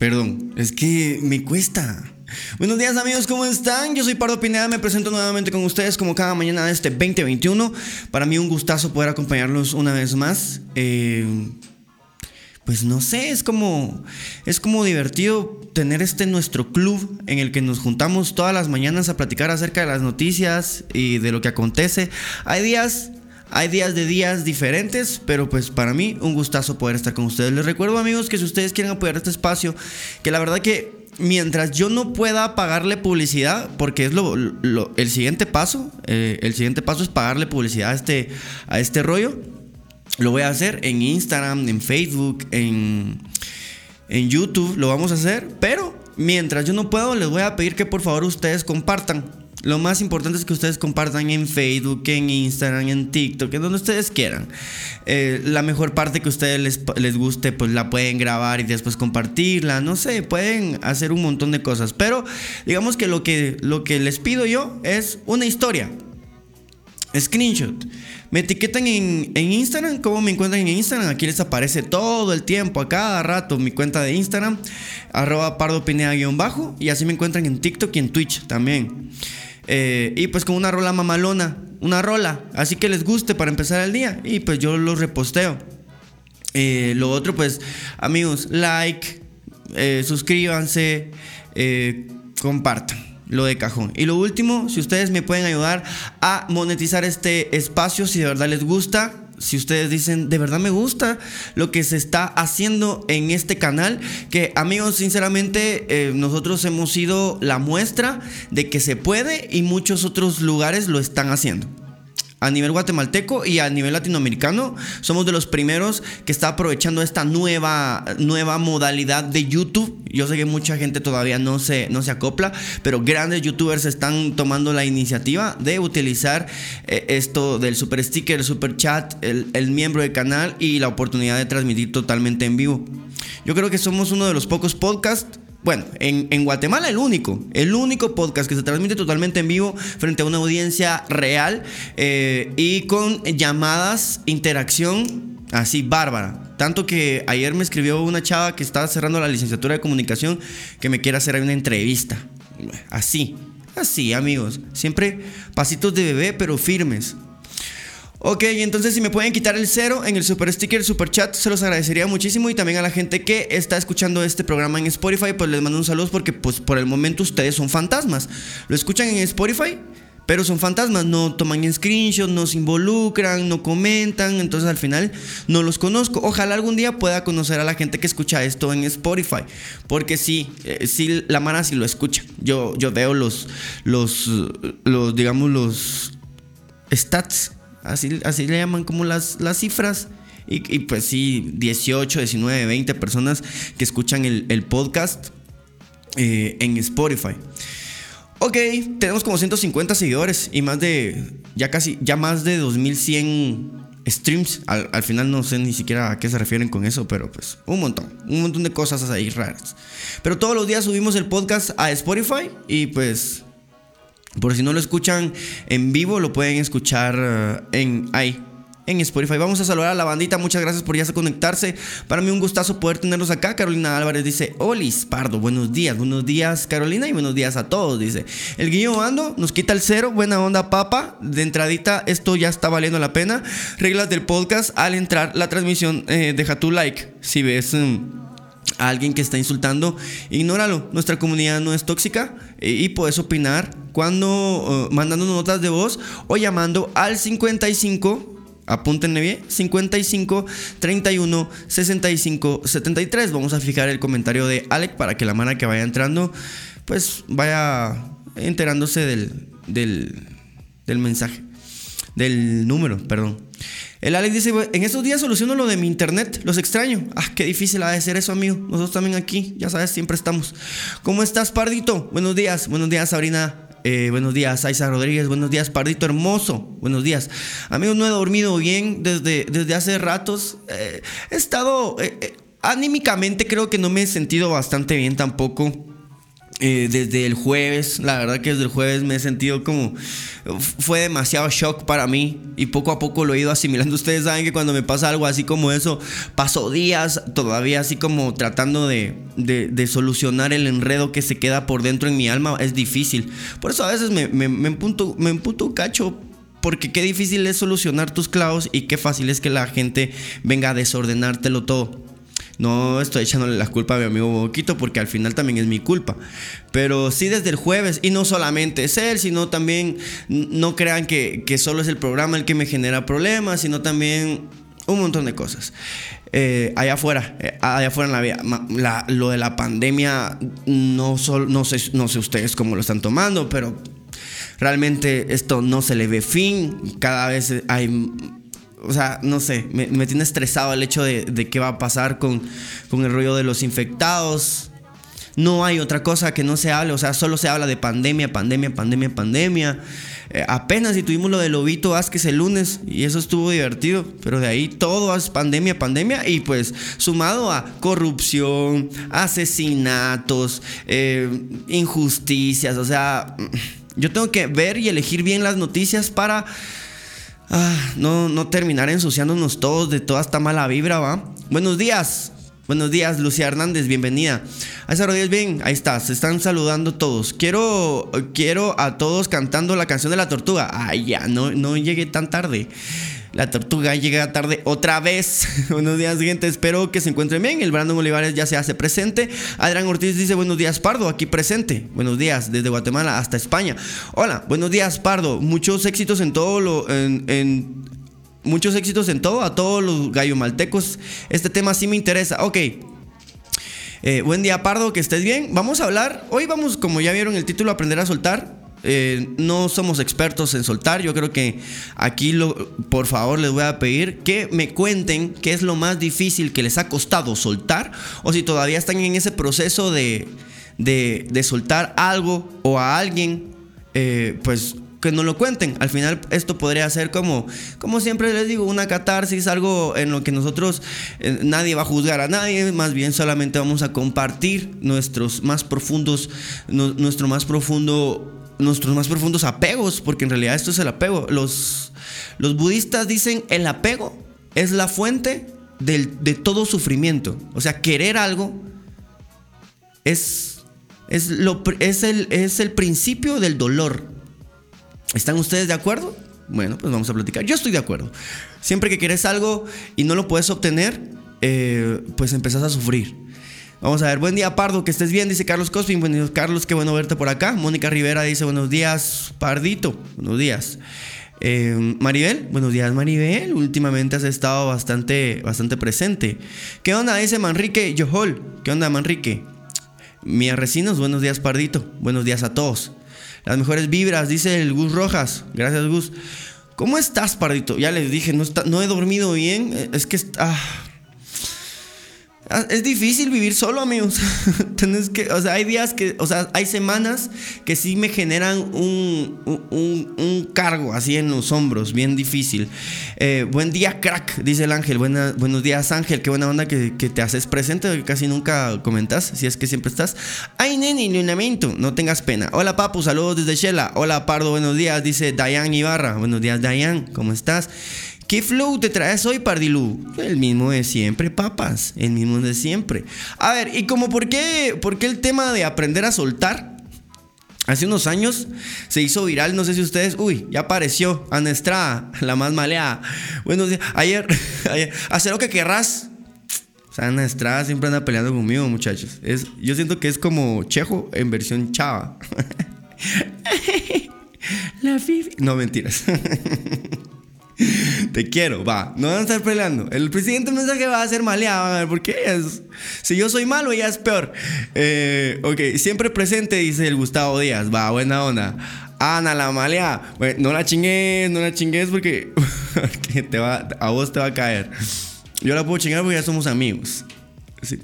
Perdón, es que me cuesta. Buenos días amigos, ¿cómo están? Yo soy Pardo Pineda, me presento nuevamente con ustedes como cada mañana de este 2021. Para mí un gustazo poder acompañarlos una vez más. Eh, pues no sé, es como, es como divertido tener este nuestro club en el que nos juntamos todas las mañanas a platicar acerca de las noticias y de lo que acontece. Hay días hay días de días diferentes, pero pues para mí un gustazo poder estar con ustedes. Les recuerdo amigos que si ustedes quieren apoyar este espacio, que la verdad que mientras yo no pueda pagarle publicidad, porque es lo, el siguiente paso, eh, el siguiente paso es pagarle publicidad a este, a este rollo, lo voy a hacer en Instagram, en Facebook, en, en YouTube, lo vamos a hacer, pero mientras yo no puedo, les voy a pedir que por favor ustedes compartan lo más importante es que ustedes compartan en Facebook, en Instagram, en TikTok, en donde ustedes quieran. Eh, la mejor parte que a ustedes les, les, guste, pues la pueden grabar y después compartirla. No sé, pueden hacer un montón de cosas. Pero digamos que lo que, lo que les pido yo es una historia. Screenshot. Me etiquetan en, en, Instagram. ¿Cómo me encuentran en Instagram? Aquí les aparece todo el tiempo, a cada rato, mi cuenta de Instagram, arroba pardopinea-bajo. Y así me encuentran en TikTok y en Twitch también. Eh, y pues con una rola mamalona, una rola, así que les guste para empezar el día. Y pues yo lo reposteo. Eh, lo otro, pues, amigos, like, eh, suscríbanse, compartan lo de cajón. Y lo último, si ustedes me pueden ayudar a monetizar este espacio, si de verdad les gusta, si ustedes dicen, de verdad me gusta lo que se está haciendo en este canal, que amigos, sinceramente, eh, nosotros hemos sido la muestra de que se puede y muchos otros lugares lo están haciendo a nivel guatemalteco y a nivel latinoamericano somos de los primeros que está aprovechando esta nueva, nueva modalidad de YouTube. Yo sé que mucha gente todavía no se, no se acopla, pero grandes youtubers están tomando la iniciativa de utilizar eh, esto del super sticker, el super chat, el, el miembro del canal y la oportunidad de transmitir totalmente en vivo. Yo creo que somos uno de los pocos podcasts bueno, en, Guatemala el único, el único podcast que se transmite totalmente en vivo frente a una audiencia real eh, y con llamadas, interacción así bárbara. Tanto que ayer me escribió una chava que estaba cerrando la licenciatura de comunicación que me quiere hacer una entrevista. Así, así amigos. Siempre pasitos de bebé pero firmes. Ok, entonces si me pueden quitar el cero en el super sticker, super chat, se los agradecería muchísimo. Y también a la gente que está escuchando este programa en Spotify, pues les mando un saludo porque pues por el momento ustedes son fantasmas. Lo escuchan en Spotify, pero son fantasmas, no toman en screenshot, no se involucran, no comentan, entonces al final no los conozco. Ojalá algún día pueda conocer a la gente que escucha esto en Spotify, porque sí, eh, sí la mara sí lo escucha. Yo, yo veo los, los, los, digamos, los stats Así, así le llaman como las, las cifras. Y, pues sí, 18, 19, 20 personas que escuchan el, podcast eh, en Spotify. Ok, tenemos como 150 seguidores y más de, ya casi, ya más de 2100 streams. Al, al, final no sé ni siquiera a qué se refieren con eso, pero pues un montón, un montón de cosas ahí raras. Pero todos los días subimos el podcast a Spotify y pues por si no lo escuchan en vivo, lo pueden escuchar eh, en ahí, en Spotify. Vamos a saludar a la bandita. Muchas gracias por ya conectarse. Para mí un gustazo poder tenerlos acá. Carolina Álvarez dice, Olis Pardo, buenos días. Buenos días Carolina y buenos días a todos. Dice, el Guillo Ando nos quita el cero. Buena onda papa. De entradita esto ya está valiendo la pena. Reglas del podcast. Al entrar la transmisión, eh, deja tu like. Si ves... Mm, alguien que está insultando, ignóralo. Nuestra comunidad no es tóxica eh, y puedes opinar cuando uh, mandando notas de voz o llamando al 55 Apúntenle bien, 55 31 65 73. Vamos a fijar el comentario de Alec para que la mano que vaya entrando, pues vaya enterándose del, del mensaje, del número, perdón. El Alex dice, en estos días soluciono lo de mi internet, los extraño. Ah, qué difícil ha de ser eso, amigo. Nosotros también aquí, ya sabes, siempre estamos. ¿Cómo estás, Pardito? Buenos días, buenos días, Sabrina. Eh, buenos días, Aiza Rodríguez. Buenos días, Pardito Hermoso. Buenos días. Amigos, no he dormido bien desde, desde hace ratos. Eh, he estado... Eh, anímicamente creo que no me he sentido bastante bien tampoco. Eh, desde el jueves, la verdad que desde el jueves me he sentido como... Fue demasiado shock para mí y poco a poco lo he ido asimilando. Ustedes saben que cuando me pasa algo así como eso, paso días todavía así como tratando de, de, solucionar el enredo que se queda por dentro en mi alma. Es difícil. Por eso a veces me, me, me, emputo, me emputo cacho porque qué difícil es solucionar tus clavos y qué fácil es que la gente venga a desordenártelo todo. No estoy echándole la culpa a mi amigo Boquito porque al final también es mi culpa. Pero sí desde el jueves, y no solamente es él, sino también no crean que, solo es el programa el que me genera problemas, sino también un montón de cosas. Eh, allá afuera, eh, allá afuera en la vida, lo de la pandemia, no, no, sé, no sé ustedes cómo lo están tomando, pero realmente esto no se le ve fin. Cada vez hay o sea, no sé, me, tiene estresado el hecho de, qué va a pasar con, el rollo de los infectados. No hay otra cosa que no se hable, o sea, solo se habla de pandemia, pandemia, pandemia, pandemia. Eh, apenas si tuvimos lo de Lobito Vázquez el lunes y eso estuvo divertido, pero de ahí todo es pandemia, pandemia y pues sumado a corrupción, asesinatos, eh, injusticias, o sea, yo tengo que ver y elegir bien las noticias para Ah, no, no terminar ensuciándonos todos de toda esta mala vibra, ¿va? Buenos días. Buenos días, Lucía Hernández, bienvenida. A esa bien, ahí está, se están saludando todos. Quiero, quiero a todos cantando la canción de la tortuga. Ay, ya, no, no llegué tan tarde. La tortuga llega tarde otra vez. buenos días, gente. Espero que se encuentren bien. El Brandon Olivares ya se hace presente. Adrián Ortiz dice: Buenos días, Pardo. Aquí presente. Buenos días, desde Guatemala hasta España. Hola, buenos días, Pardo. Muchos éxitos en todo lo. En, muchos éxitos en todo. A todos los gallomaltecos. Este tema sí me interesa. Ok. Eh, buen día, Pardo. Que estés bien. Vamos a hablar. Hoy vamos, como ya vieron el título, aprender a soltar. Eh, no somos expertos en soltar. Yo creo que aquí, lo, por favor, les voy a pedir que me cuenten qué es lo más difícil que les ha costado soltar o si todavía están en ese proceso de, de, soltar algo o a alguien, eh, pues que no lo cuenten. Al final esto podría ser como, como siempre les digo, una catarsis, algo en lo que nosotros eh, nadie va a juzgar a nadie, más bien solamente vamos a compartir nuestros más profundos, nuestro más profundo nuestros más profundos apegos, porque en realidad esto es el apego. Los, los budistas dicen el apego es la fuente de todo sufrimiento. O sea, querer algo es, es, lo, es, el, es el principio del dolor. ¿Están ustedes de acuerdo? Bueno, pues vamos a platicar. Yo estoy de acuerdo. Siempre que quieres algo y no lo puedes obtener, eh, pues empezás a sufrir. Vamos a ver, buen día Pardo, que estés bien, dice Carlos Cospin. Buenos Carlos, qué bueno verte por acá. Mónica Rivera dice buenos días, Pardito. Buenos días. Eh, Maribel, buenos días Maribel. Últimamente has estado bastante, bastante presente. ¿Qué onda? Dice Manrique Yohol. ¿Qué onda Manrique? Mía Recinos, buenos días Pardito. Buenos días a todos. Las mejores vibras, dice el Gus Rojas. Gracias Gus. ¿Cómo estás Pardito? Ya les dije, no he dormido bien. Es que... está... Ah, es difícil vivir solo, amigos. Tienes que, o sea, hay días que, o sea, hay semanas que sí me generan un, un, cargo así en los hombros, bien difícil. Eh, buen día, crack, dice el ángel. buenos días, ángel. Qué buena onda que, te haces presente, casi nunca comentas, si es que siempre estás. Ay, nene, lamento, no tengas pena. Hola, papu, saludos desde Shela. Hola, Pardo, buenos días, dice Dayan Ibarra. Buenos días, Dayan, ¿cómo estás? ¿Qué flow te traes hoy, Pardilú? El mismo de siempre, papas. El mismo de siempre. A ver, ¿y como por qué, por qué el tema de aprender a soltar? Hace unos años se hizo viral, no sé si ustedes. Uy, ya apareció Ana Estrada, la más maleada. Buenos días. Ayer, ayer, hacer lo que querrás. O sea, Ana Estrada siempre anda peleando conmigo, muchachos. Es, yo siento que es como Chejo en versión chava. La Fifi. No, mentiras. Te quiero, va. No van a estar peleando. El presidente mensaje va a ser maleado. A ver, ¿por qué? Es, si yo soy malo, ya es peor. Eh, ok, siempre presente, dice el Gustavo Díaz. Va, buena onda. Ana, la malea. no la chingues, no la chingues porque, te va, a vos te va a caer. Yo la puedo chingar porque ya somos amigos.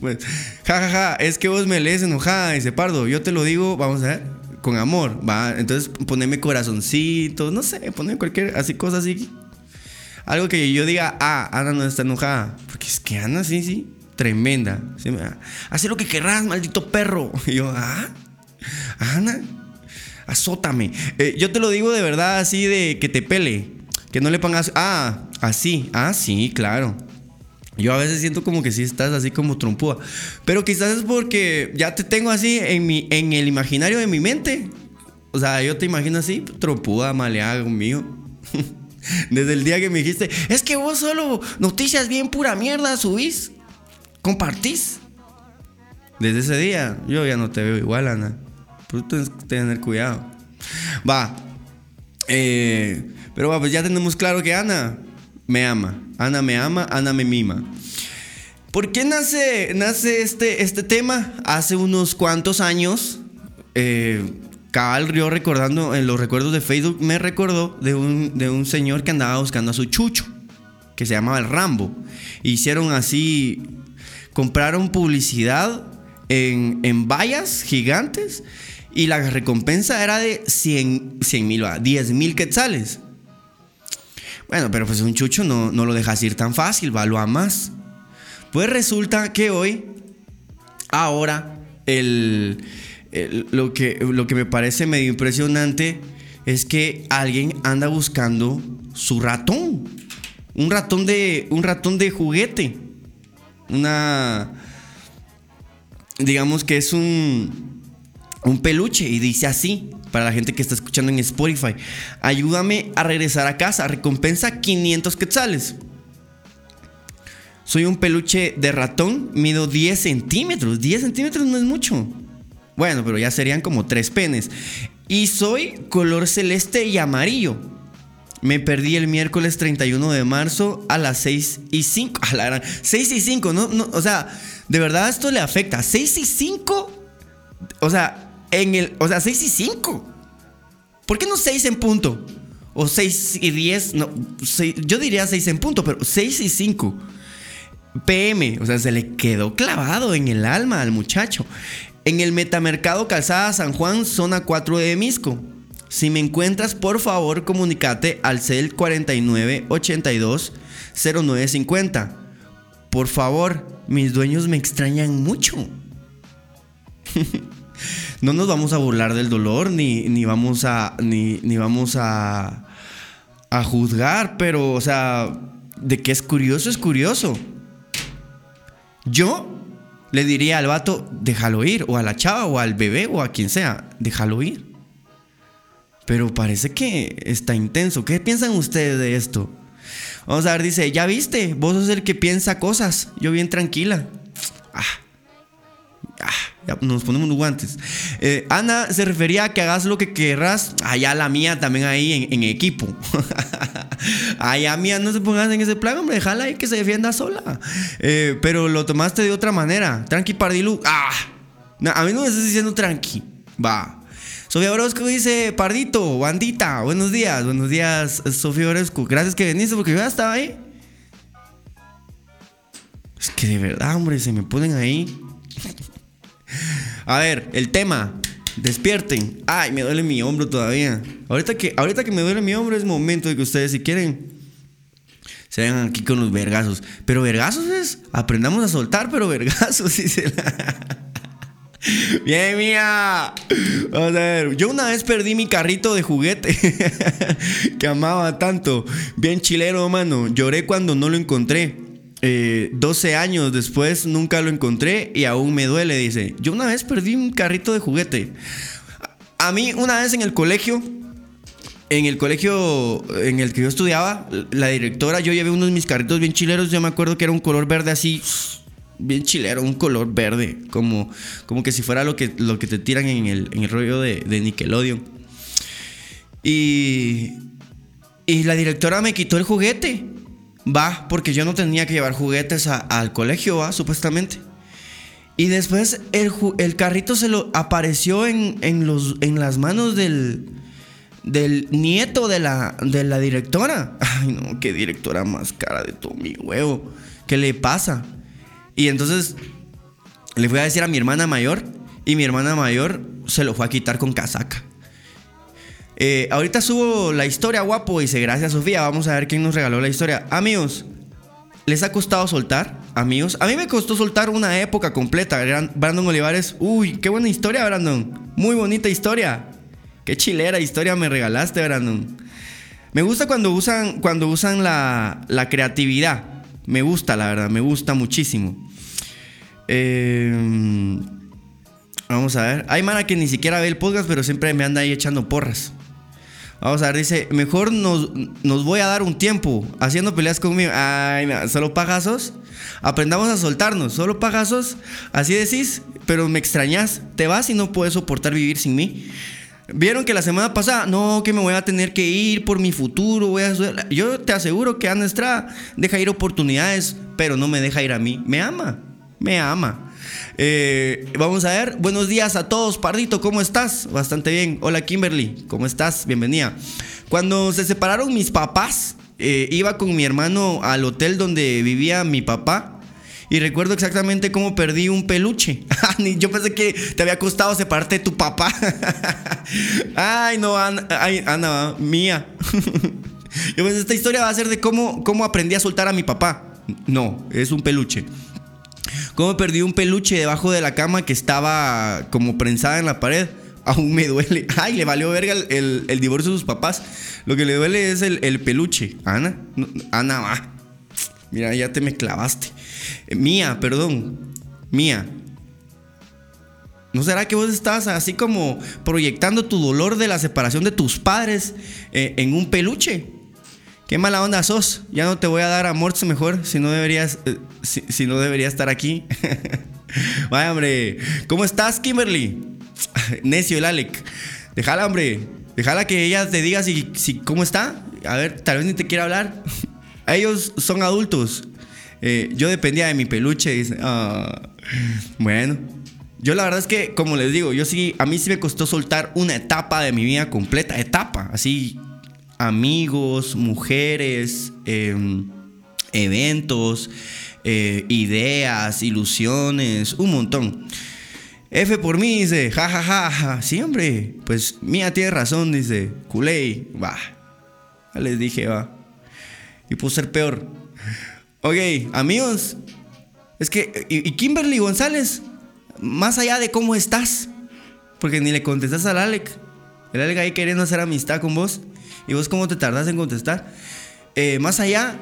pues. Ja, ja, ja. Es que vos me lees enojada, dice Pardo. Yo te lo digo, vamos a ver, con amor, va. Entonces, poneme corazoncito, no sé, poneme cualquier, así, cosas así algo que yo diga, ah, Ana no está enojada. Porque es que Ana sí, sí, tremenda. Hace lo que querrás, maldito perro. Y yo, ah. Ana, azótame. Eh, yo te lo digo de verdad así de que te pele. Que no le pongas, ah, así, ah, sí, claro. Yo a veces siento como que sí estás así como trompúa. Pero quizás es porque ya te tengo así en, mi, en el imaginario de mi mente. O sea, yo te imagino así, trompuda, maleada conmigo. Desde el día que me dijiste, es que vos solo noticias bien pura mierda subís, compartís. Desde ese día, yo ya no te veo igual, Ana. Pues tienes que tener cuidado. Va. Eh, pero va, pues ya tenemos claro que Ana me ama. Ana me ama, Ana me mima. ¿Por qué nace, nace este, este tema? Hace unos cuantos años, eh, cabal yo recordando en los recuerdos de Facebook, me recordó de un, de un señor que andaba buscando a su chucho, que se llamaba el Rambo. Hicieron así, compraron publicidad en, en vallas gigantes y la recompensa era de 100 mil, 10 mil quetzales. Bueno, pero pues un chucho no, no lo dejas ir tan fácil, va, lo amas. Pues resulta que hoy, ahora, el, lo, que, lo que me parece medio impresionante es que alguien anda buscando su ratón. Un ratón de, un ratón de juguete. Una... Digamos que es un, un peluche y dice así para la gente que está escuchando en Spotify. Ayúdame a regresar a casa. Recompensa 500 quetzales. Soy un peluche de ratón. Mido 10 centímetros. 10 centímetros no es mucho. Bueno, pero ya serían como 3 penes. Y soy color celeste y amarillo. Me perdí el miércoles 31 de marzo a las 6 y 5. A la 6 y 5, ¿no? no o sea, de verdad esto le afecta. 6 y 5. O sea, en el, o sea, 6 y 5. ¿Por qué no 6 en punto? O 6 y 10, no, yo diría 6 en punto, pero 6 y 5. PM, o sea, se le quedó clavado en el alma al muchacho. En el metamercado Calzada San Juan, zona 4 de Misco. Si me encuentras, por favor, comunícate al CEL 4982 0950. Por favor, mis dueños me extrañan mucho. no nos vamos a burlar del dolor, ni, ni vamos a. Ni, ni vamos a. a juzgar, pero, o sea, de que es curioso, es curioso. Yo le diría al vato, déjalo ir, o a la chava, o al bebé, o a quien sea, déjalo ir. Pero parece que está intenso. ¿Qué piensan ustedes de esto? Vamos a ver, dice, ya viste, vos sos el que piensa cosas, yo bien tranquila. Ah, ah nos ponemos los guantes. Eh, Ana se refería a que hagas lo que querrás. Allá la mía también ahí en, equipo. Allá mía no se pongas en ese plan, hombre. Déjala ahí que se defienda sola. Eh, pero lo tomaste de otra manera. Tranqui Pardilu. Ah. a mí no me estás diciendo tranqui. Va. Sofía Orozco dice, Pardito, bandita, buenos días, buenos días, Sofía Orozco. Gracias que viniste porque yo ya estaba ahí. Es que de verdad, hombre, se me ponen ahí. A ver, el tema. Despierten. Ay, me duele mi hombro todavía. Ahorita que, ahorita que me duele mi hombro es momento de que ustedes, si quieren, se vengan aquí con los vergazos. Pero vergazos es, aprendamos a soltar, pero vergazos, dice Bien, mía. Vamos a ver. Yo una vez perdí mi carrito de juguete que amaba tanto. Bien chilero, mano. Lloré cuando no lo encontré. 12 eh, años después nunca lo encontré y aún me duele, dice. Yo una vez perdí un carrito de juguete. A mí una vez en el colegio, en el colegio en el que yo estudiaba, la directora, yo llevé unos de mis carritos bien chileros, yo me acuerdo que era un color verde así, bien chilero, un color verde, como, como que si fuera lo que, lo que te tiran en el, en el rollo de, de Nickelodeon. Y, y la directora me quitó el juguete. Va, porque yo no tenía que llevar juguetes al colegio, va, supuestamente. Y después el, carrito se lo apareció en, las manos del, del nieto de la, de la directora. Ay, no, qué directora más cara de todo mi huevo. ¿Qué le pasa? Y entonces le fui a decir a mi hermana mayor. Y mi hermana mayor se lo fue a quitar con casaca. Eh, ahorita subo la historia, guapo. Dice, gracias Sofía. Vamos a ver quién nos regaló la historia. Amigos, ¿les ha costado soltar? amigos. A mí me costó soltar una época completa. Brandon Olivares, uy, qué buena historia, Brandon. Muy bonita historia. Qué chilera historia me regalaste, Brandon. Me gusta cuando usan, cuando usan la, la creatividad. Me gusta, la verdad, me gusta muchísimo. Eh, vamos a ver. Hay mana que ni siquiera ve el podcast, pero siempre me anda ahí echando porras. Vamos a ver, dice, mejor nos, nos voy a dar un tiempo haciendo peleas conmigo. Ay, solo pagazos. Aprendamos a soltarnos, solo pagazos. Así decís, pero me extrañas. Te vas y no puedes soportar vivir sin mí. Vieron que la semana pasada, no, que me voy a tener que ir por mi futuro. Voy a... Yo te aseguro que Ana Estrada deja ir oportunidades, pero no me deja ir a mí. Me ama, me ama. Eh, vamos a ver. Buenos días a todos. Pardito, ¿cómo estás? Bastante bien. Hola Kimberly, ¿cómo estás? Bienvenida. Cuando se separaron mis papás, eh, iba con mi hermano al hotel donde vivía mi papá. Y recuerdo exactamente cómo perdí un peluche. Yo pensé que te había costado separarte de tu papá. ay, no, Ana, ay, mía. Yo pensé, esta historia va a ser de cómo, cómo aprendí a soltar a mi papá. No, es un peluche. Cómo perdí un peluche debajo de la cama que estaba como prensada en la pared. Aún me duele. Ay, le valió verga el, divorcio de sus papás. Lo que le duele es el, peluche. Ana, Ana, va. Mira, ya te me clavaste. Eh, mía, perdón. Mía. ¿No será que vos estás así como proyectando tu dolor de la separación de tus padres eh, en un peluche? Qué mala onda sos. Ya no te voy a dar amor mejor si no deberías, eh, si, no debería estar aquí. Vaya, hombre. ¿Cómo estás, Kimberly? Necio el Alec. Déjala, hombre. Déjala que ella te diga si, si cómo está. A ver, tal vez ni te quiera hablar. Ellos son adultos. Eh, yo dependía de mi peluche. Ah, bueno, yo la verdad es que, como les digo, yo sí, a mí sí me costó soltar una etapa de mi vida completa, etapa, así amigos, mujeres, em, eventos, eh, ideas, ilusiones, un montón. F por mí, dice, jajaja, ja, sí, hombre, pues Mía tiene razón, dice, culé, va. Les dije, va. Y pudo ser peor. Ok, amigos, es que, y, Kimberly González, más allá de cómo estás, porque ni le contestas al Alec, el Alec ahí queriendo hacer amistad con vos. ¿Y vos cómo te tardás en contestar? Eh, más allá,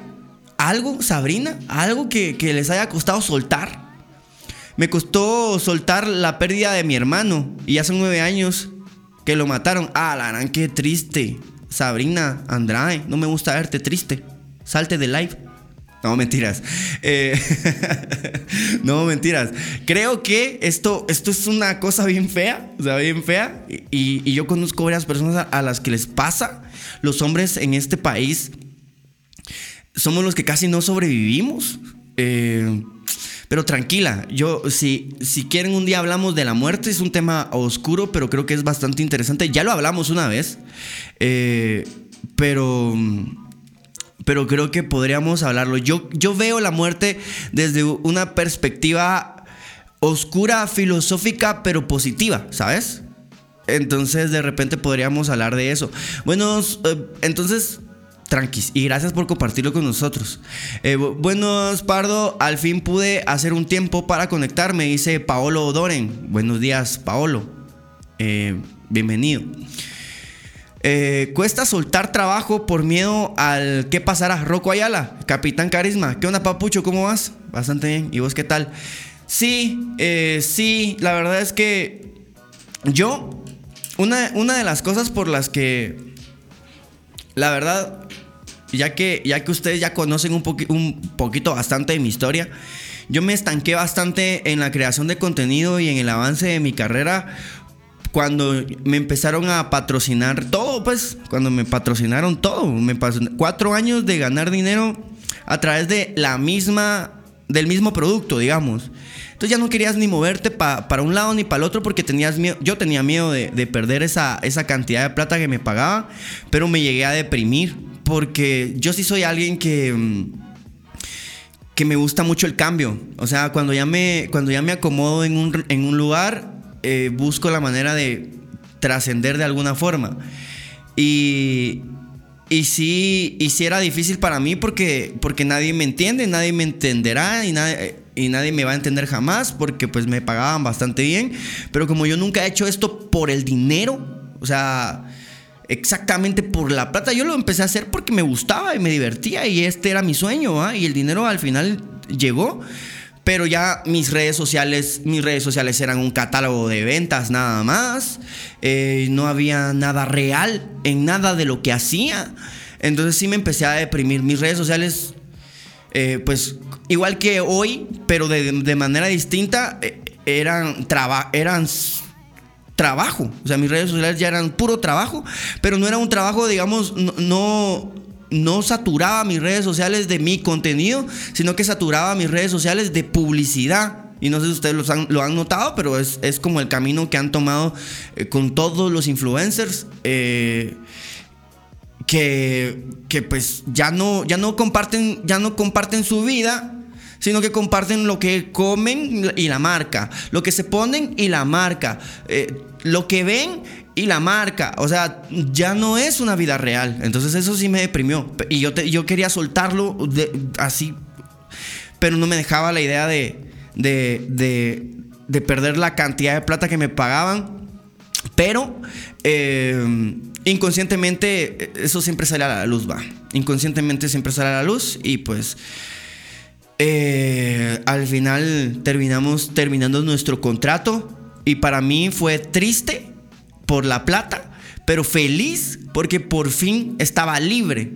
algo, Sabrina, algo que, les haya costado soltar. Me costó soltar la pérdida de mi hermano. Y hace nueve años que lo mataron. Ah, la qué triste. Sabrina Andrade, no me gusta verte triste. Salte de live. No, mentiras. Eh, no, mentiras. Creo que esto, esto es una cosa bien fea. O sea, bien fea. Y, yo conozco varias personas a, las que les pasa. Los hombres en este país somos los que casi no sobrevivimos. Eh, pero tranquila, yo, si, si quieren un día hablamos de la muerte, es un tema oscuro, pero creo que es bastante interesante. Ya lo hablamos una vez. Eh, pero pero creo que podríamos hablarlo. Yo, yo veo la muerte desde una perspectiva oscura, filosófica, pero positiva, ¿sabes? Entonces de repente podríamos hablar de eso. Bueno, eh, entonces tranquis. Y gracias por compartirlo con nosotros. Eh, buenos, Pardo. Al fin pude hacer un tiempo para conectarme, dice Paolo Doren. Buenos días, Paolo. Eh, bienvenido. Eh, cuesta soltar trabajo por miedo al qué pasará. Rocco Ayala, Capitán Carisma. ¿Qué onda, Papucho? ¿Cómo vas? Bastante bien. ¿Y vos qué tal? Sí, eh, sí, la verdad es que yo, una, una, de las cosas por las que, la verdad, ya que, ya que ustedes ya conocen un, un poquito bastante de mi historia, yo me estanqué bastante en la creación de contenido y en el avance de mi carrera cuando me empezaron a patrocinar todo, pues, cuando me patrocinaron todo, me pasó cuatro años de ganar dinero a través de la misma, del mismo producto, digamos. Entonces ya no querías ni moverte para un lado ni para el otro porque tenías miedo, yo tenía miedo de, perder esa, esa cantidad de plata que me pagaba, pero me llegué a deprimir porque yo sí soy alguien que mm, que me gusta mucho el cambio. O sea, cuando ya me, cuando ya me acomodo en un, en un lugar, eh, busco la manera de trascender de alguna forma. Y, y sí, y sí era difícil para mí porque, porque nadie me entiende, nadie me entenderá y nadie, y nadie me va a entender jamás porque pues me pagaban bastante bien. Pero como yo nunca he hecho esto por el dinero, o sea, exactamente por la plata, yo lo empecé a hacer porque me gustaba y me divertía y este era mi sueño, y el dinero al final llegó. Pero ya mis redes sociales, mis redes sociales eran un catálogo de ventas nada más. Eh, no había nada real en nada de lo que hacía. Entonces sí me empecé a deprimir. Mis redes sociales, eh, pues igual que hoy, pero de, manera distinta, eh, eran, eran trabajo. O sea, mis redes sociales ya eran puro trabajo, pero no era un trabajo, digamos, no no saturaba mis redes sociales de mi contenido, sino que saturaba mis redes sociales de publicidad. Y no sé si ustedes lo han, notado, pero es, como el camino que han tomado eh, con todos los influencers. Eh, que, que, pues ya no, ya no comparten, ya no comparten su vida, sino que comparten lo que comen y la marca, lo que se ponen y la marca, eh, lo que ven y la marca, o sea, ya no es una vida real. Entonces eso sí me deprimió. Y yo, yo quería soltarlo así, pero no me dejaba la idea de, de, perder la cantidad de plata que me pagaban. Pero eh, inconscientemente eso siempre sale a la luz, va. Inconscientemente siempre sale a la luz y pues... Eh, al final terminamos terminando nuestro contrato y para mí fue triste por la plata, pero feliz porque por fin estaba libre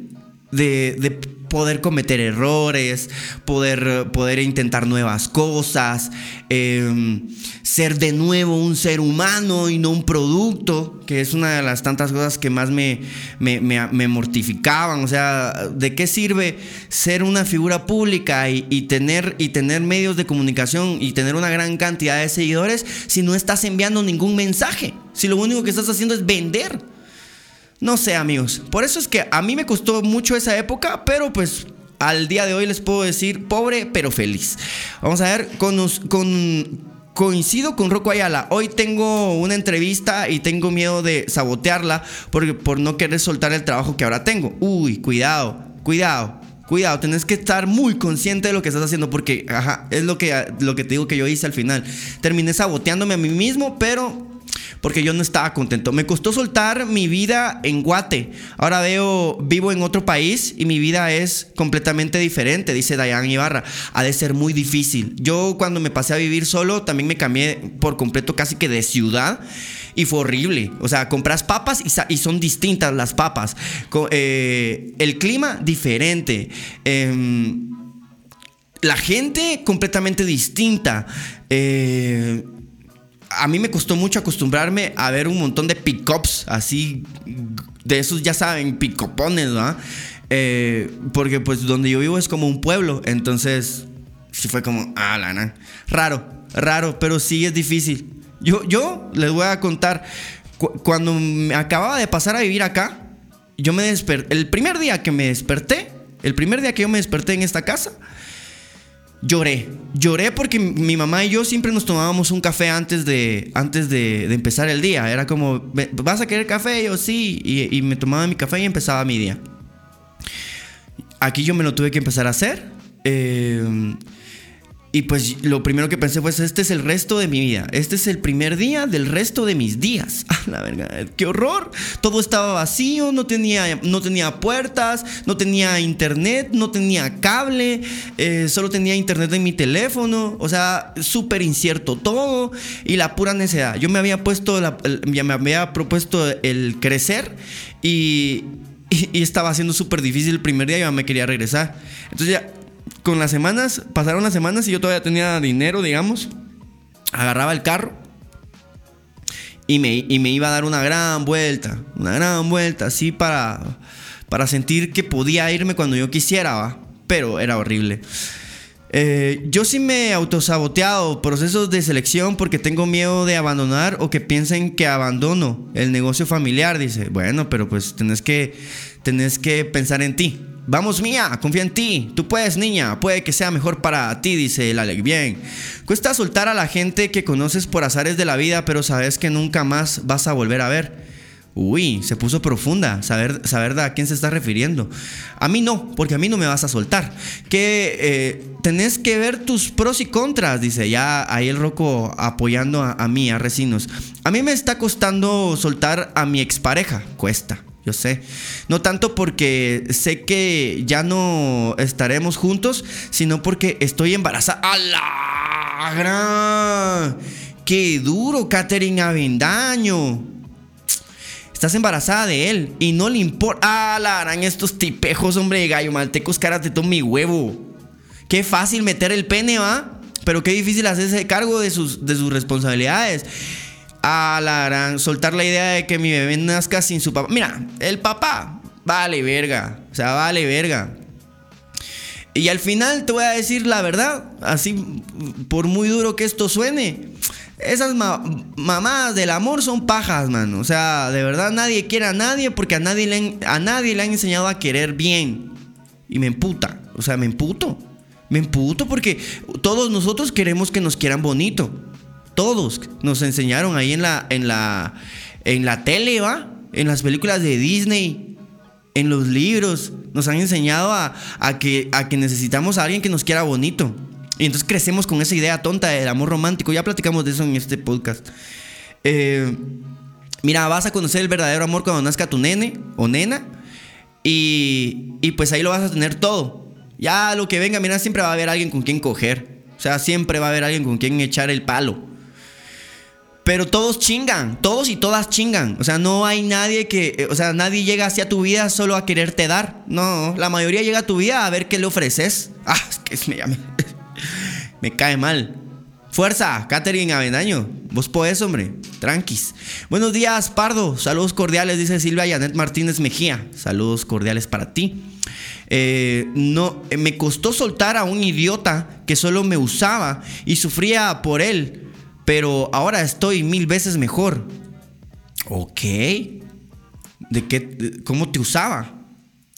de, poder cometer errores, poder, poder intentar nuevas cosas, em, ser de nuevo un ser humano y no un producto, que es una de las tantas cosas que más me, me, mortificaban. O sea, ¿de qué sirve ser una figura pública y, tener, y tener medios de comunicación y tener una gran cantidad de seguidores si no estás enviando ningún mensaje? Si lo único que estás haciendo es vender. No sé, amigos. Por eso es que a mí me costó mucho esa época, pero pues al día de hoy les puedo decir pobre pero feliz. Vamos a ver, con, con, coincido con Rocco Ayala. Hoy tengo una entrevista y tengo miedo de sabotearla porque, por no querer soltar el trabajo que ahora tengo. Uy, cuidado, cuidado. Cuidado, tenés que estar muy consciente de lo que estás haciendo porque, ajá, es lo que, lo que te digo que yo hice al final. Terminé saboteándome a mí mismo, pero porque yo no estaba contento. Me costó soltar mi vida en Guate. Ahora veo, vivo en otro país y mi vida es completamente diferente, dice Dayan Ibarra. Ha de ser muy difícil. Yo cuando me pasé a vivir solo también me cambié por completo casi que de ciudad y fue horrible. O sea, compras papas y, son distintas las papas. Eh, el clima diferente. Em, la gente completamente distinta. Eh, a mí me costó mucho acostumbrarme a ver un montón de pickups así, de esos ya saben, picopones, ¿no? Eh, porque pues donde yo vivo es como un pueblo, entonces sí fue como, ah, lana. Raro, raro, pero sí es difícil. Yo, yo les voy a contar, cuando me acababa de pasar a vivir acá, yo me desperté, el primer día que me desperté, el primer día que yo me desperté en esta casa, Lloré, lloré porque mi mamá y yo siempre nos tomábamos un café antes de, antes de, empezar el día. Era como, ¿vas a querer café? Yo sí, y, me tomaba mi café y empezaba mi día. Aquí yo me lo tuve que empezar a hacer. Eh, y pues lo primero que pensé fue, este es el resto de mi vida. Este es el primer día del resto de mis días. la verdad, qué horror. Todo estaba vacío, no tenía, no tenía puertas, no tenía internet, no tenía cable, eh, solo tenía internet en mi teléfono. O sea, súper incierto todo y la pura necedad. Yo me había puesto, ya me había propuesto el crecer y, y, estaba siendo súper difícil el primer día y me quería regresar. Entonces ya con las semanas, pasaron las semanas y yo todavía tenía dinero, digamos. Agarraba el carro y me, me iba a dar una gran vuelta, una gran vuelta, así para, para sentir que podía irme cuando yo quisiera, ¿va? pero era horrible. Eh, yo sí me he autosaboteado procesos de selección porque tengo miedo de abandonar o que piensen que abandono el negocio familiar. Dice, bueno, pero pues que, tenés que pensar en ti. Vamos mía, confía en ti. Tú puedes, niña. Puede que sea mejor para ti, dice el Alec. Bien. Cuesta soltar a la gente que conoces por azares de la vida, pero sabes que nunca más vas a volver a ver. Uy, se puso profunda, saber, saber a quién se está refiriendo. A mí no, porque a mí no me vas a soltar. Que eh, tenés que ver tus pros y contras, dice ya ahí el Roco apoyando a, a mí, a Recinos. A mí me está costando soltar a mi expareja, cuesta. Yo sé. No tanto porque sé que ya no estaremos juntos, sino porque estoy embarazada. ¡A la gran! ¡Qué duro, Katherine Avendaño! Estás embarazada de él y no le importa. ¡Ah, la harán estos tipejos, hombre de gallo! Maltecos, cara, te mi huevo. Qué fácil meter el pene, ¿va? Pero qué difícil hacerse cargo de sus, de sus responsabilidades. Ah, la harán soltar la idea de que mi bebé nazca sin su papá. Mira, el papá, vale verga. O sea, vale verga. Y al final te voy a decir la verdad, así por muy duro que esto suene. Esas mamás del amor son pajas, mano. O sea, de verdad nadie quiere a nadie porque a nadie, le a nadie le han enseñado a querer bien. Y me emputa. O sea, me emputo. Me emputo porque todos nosotros queremos que nos quieran bonito. Todos nos enseñaron ahí en la, en la, en la tele, ¿va? En las películas de Disney, en los libros. Nos han enseñado a, a, que, a que necesitamos a alguien que nos quiera bonito. Y entonces crecemos con esa idea tonta del amor romántico. Ya platicamos de eso en este podcast. Eh, mira, vas a conocer el verdadero amor cuando nazca tu nene o nena. Y, y, pues ahí lo vas a tener todo. Ya lo que venga, mira, siempre va a haber alguien con quien coger. O sea, siempre va a haber alguien con quien echar el palo. Pero todos chingan, todos y todas chingan. O sea, no hay nadie que, eh, o sea, nadie llega hacia tu vida solo a quererte dar. No, la mayoría llega a tu vida a ver qué le ofreces. Ah, es que me, me cae mal. Fuerza, Katherine Avendaño. Vos podés, hombre. Tranquis. Buenos días, Pardo. Saludos cordiales, dice Silvia Yanet Martínez Mejía. Saludos cordiales para ti. Eh, no, eh, me costó soltar a un idiota que solo me usaba y sufría por él. Pero ahora estoy mil veces mejor. Ok. ¿De qué? ¿Cómo te usaba?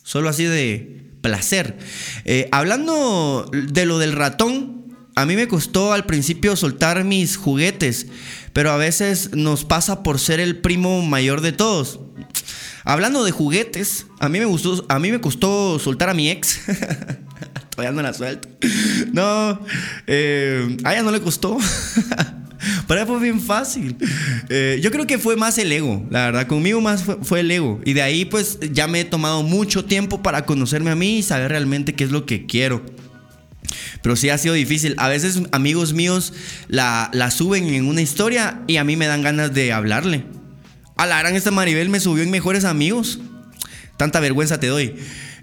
Solo así de placer. Eh, hablando de lo del ratón, a mí me costó al principio soltar mis juguetes, pero a veces nos pasa por ser el primo mayor de todos. Hablando de juguetes, a mí me gustó, a mí me costó soltar a mi ex. Todavía no la suelto. No, eh, a ella no le costó. Para fue bien fácil. Eh, yo creo que fue más el ego, la verdad. Conmigo más fue, fue, el ego. Y de ahí pues ya me he tomado mucho tiempo para conocerme a mí y saber realmente qué es lo que quiero. Pero sí ha sido difícil. A veces amigos míos la, la suben en una historia y a mí me dan ganas de hablarle. A la gran esta Maribel me subió en mejores amigos. Tanta vergüenza te doy.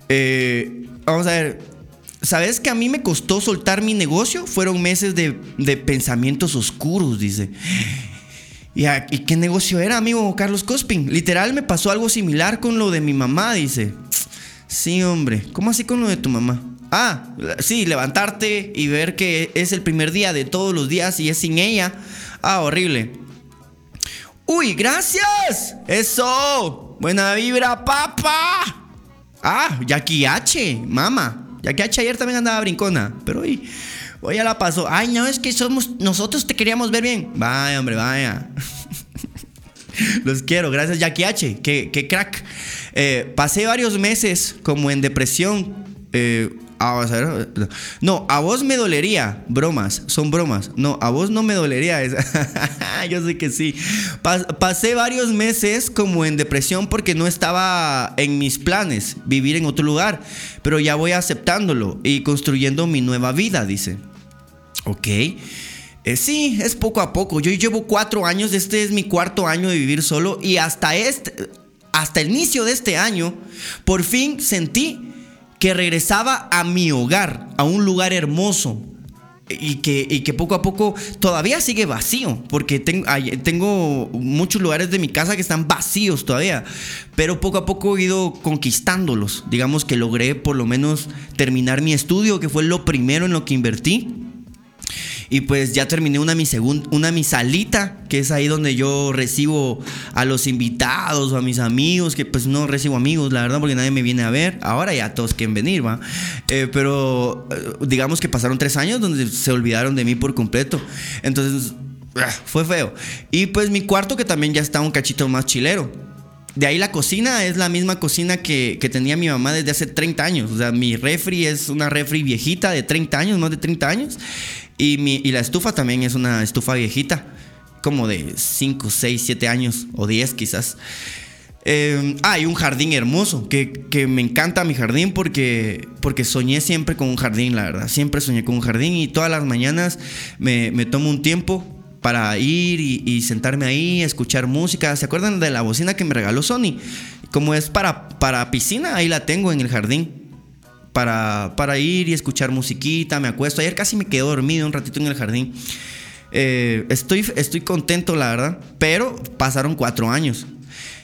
Eh, vamos a ver. ¿Sabes que a mí me costó soltar mi negocio? Fueron meses de, pensamientos oscuros, dice. ¿Y, ¿Y, qué negocio era, amigo Carlos Cospin? Literal me pasó algo similar con lo de mi mamá, dice. Sí, hombre. ¿Cómo así con lo de tu mamá? Ah, sí, levantarte y ver que es el primer día de todos los días y es sin ella. Ah, horrible. Uy, gracias. Eso. Buena vibra, papá. Ah, Jackie H, mamá. Jackie H ayer también andaba brincona, pero hoy, hoy ya la pasó. Ay, no, es que somos, nosotros te queríamos ver bien. Vaya, hombre, vaya. Los quiero, gracias Jackie H, qué, crack. Eh, pasé varios meses como en depresión. Eh, a ver. No, a vos me dolería. Bromas, son bromas. No, a vos no me dolería. Yo sé que sí. pasé varios meses como en depresión porque no estaba en mis planes vivir en otro lugar. Pero ya voy aceptándolo y construyendo mi nueva vida, dice. Ok. Eh, sí, es poco a poco. Yo llevo cuatro años. Este es mi cuarto año de vivir solo. Y hasta este. Hasta el inicio de este año, por fin sentí que regresaba a mi hogar, a un lugar hermoso. Y que, que poco a poco todavía sigue vacío, porque tengo, tengo muchos lugares de mi casa que están vacíos todavía, pero poco a poco he ido conquistándolos. Digamos que logré por lo menos terminar mi estudio, que fue lo primero en lo que invertí. Y pues ya terminé una mi segunda, una mi salita, que es ahí donde yo recibo a los invitados o a mis amigos, que pues no recibo amigos, la verdad, porque nadie me viene a ver. Ahora ya todos quieren venir, va. Eh, pero eh, digamos que pasaron tres años donde se olvidaron de mí por completo. Entonces, ah, fue feo. Y pues mi cuarto que también ya está un cachito más chilero. de ahí la cocina es la misma cocina que, tenía mi mamá desde hace 30 años. O sea, mi refri es una refri viejita de 30 años, más de 30 años. Y, mi, y la estufa también es una estufa viejita, como de 5, 6, 7 años o 10 quizás. Eh, ah, hay un jardín hermoso, que, me encanta mi jardín porque, porque soñé siempre con un jardín, la verdad. Siempre soñé con un jardín y todas las mañanas me, me tomo un tiempo para ir y, sentarme ahí, escuchar música. ¿Se acuerdan de la bocina que me regaló Sony? Como es para, para piscina, ahí la tengo en el jardín. Para, ir y escuchar musiquita, me acuesto. Ayer casi me quedé dormido un ratito en el jardín. Eh, estoy, estoy contento, la verdad. Pero pasaron cuatro años.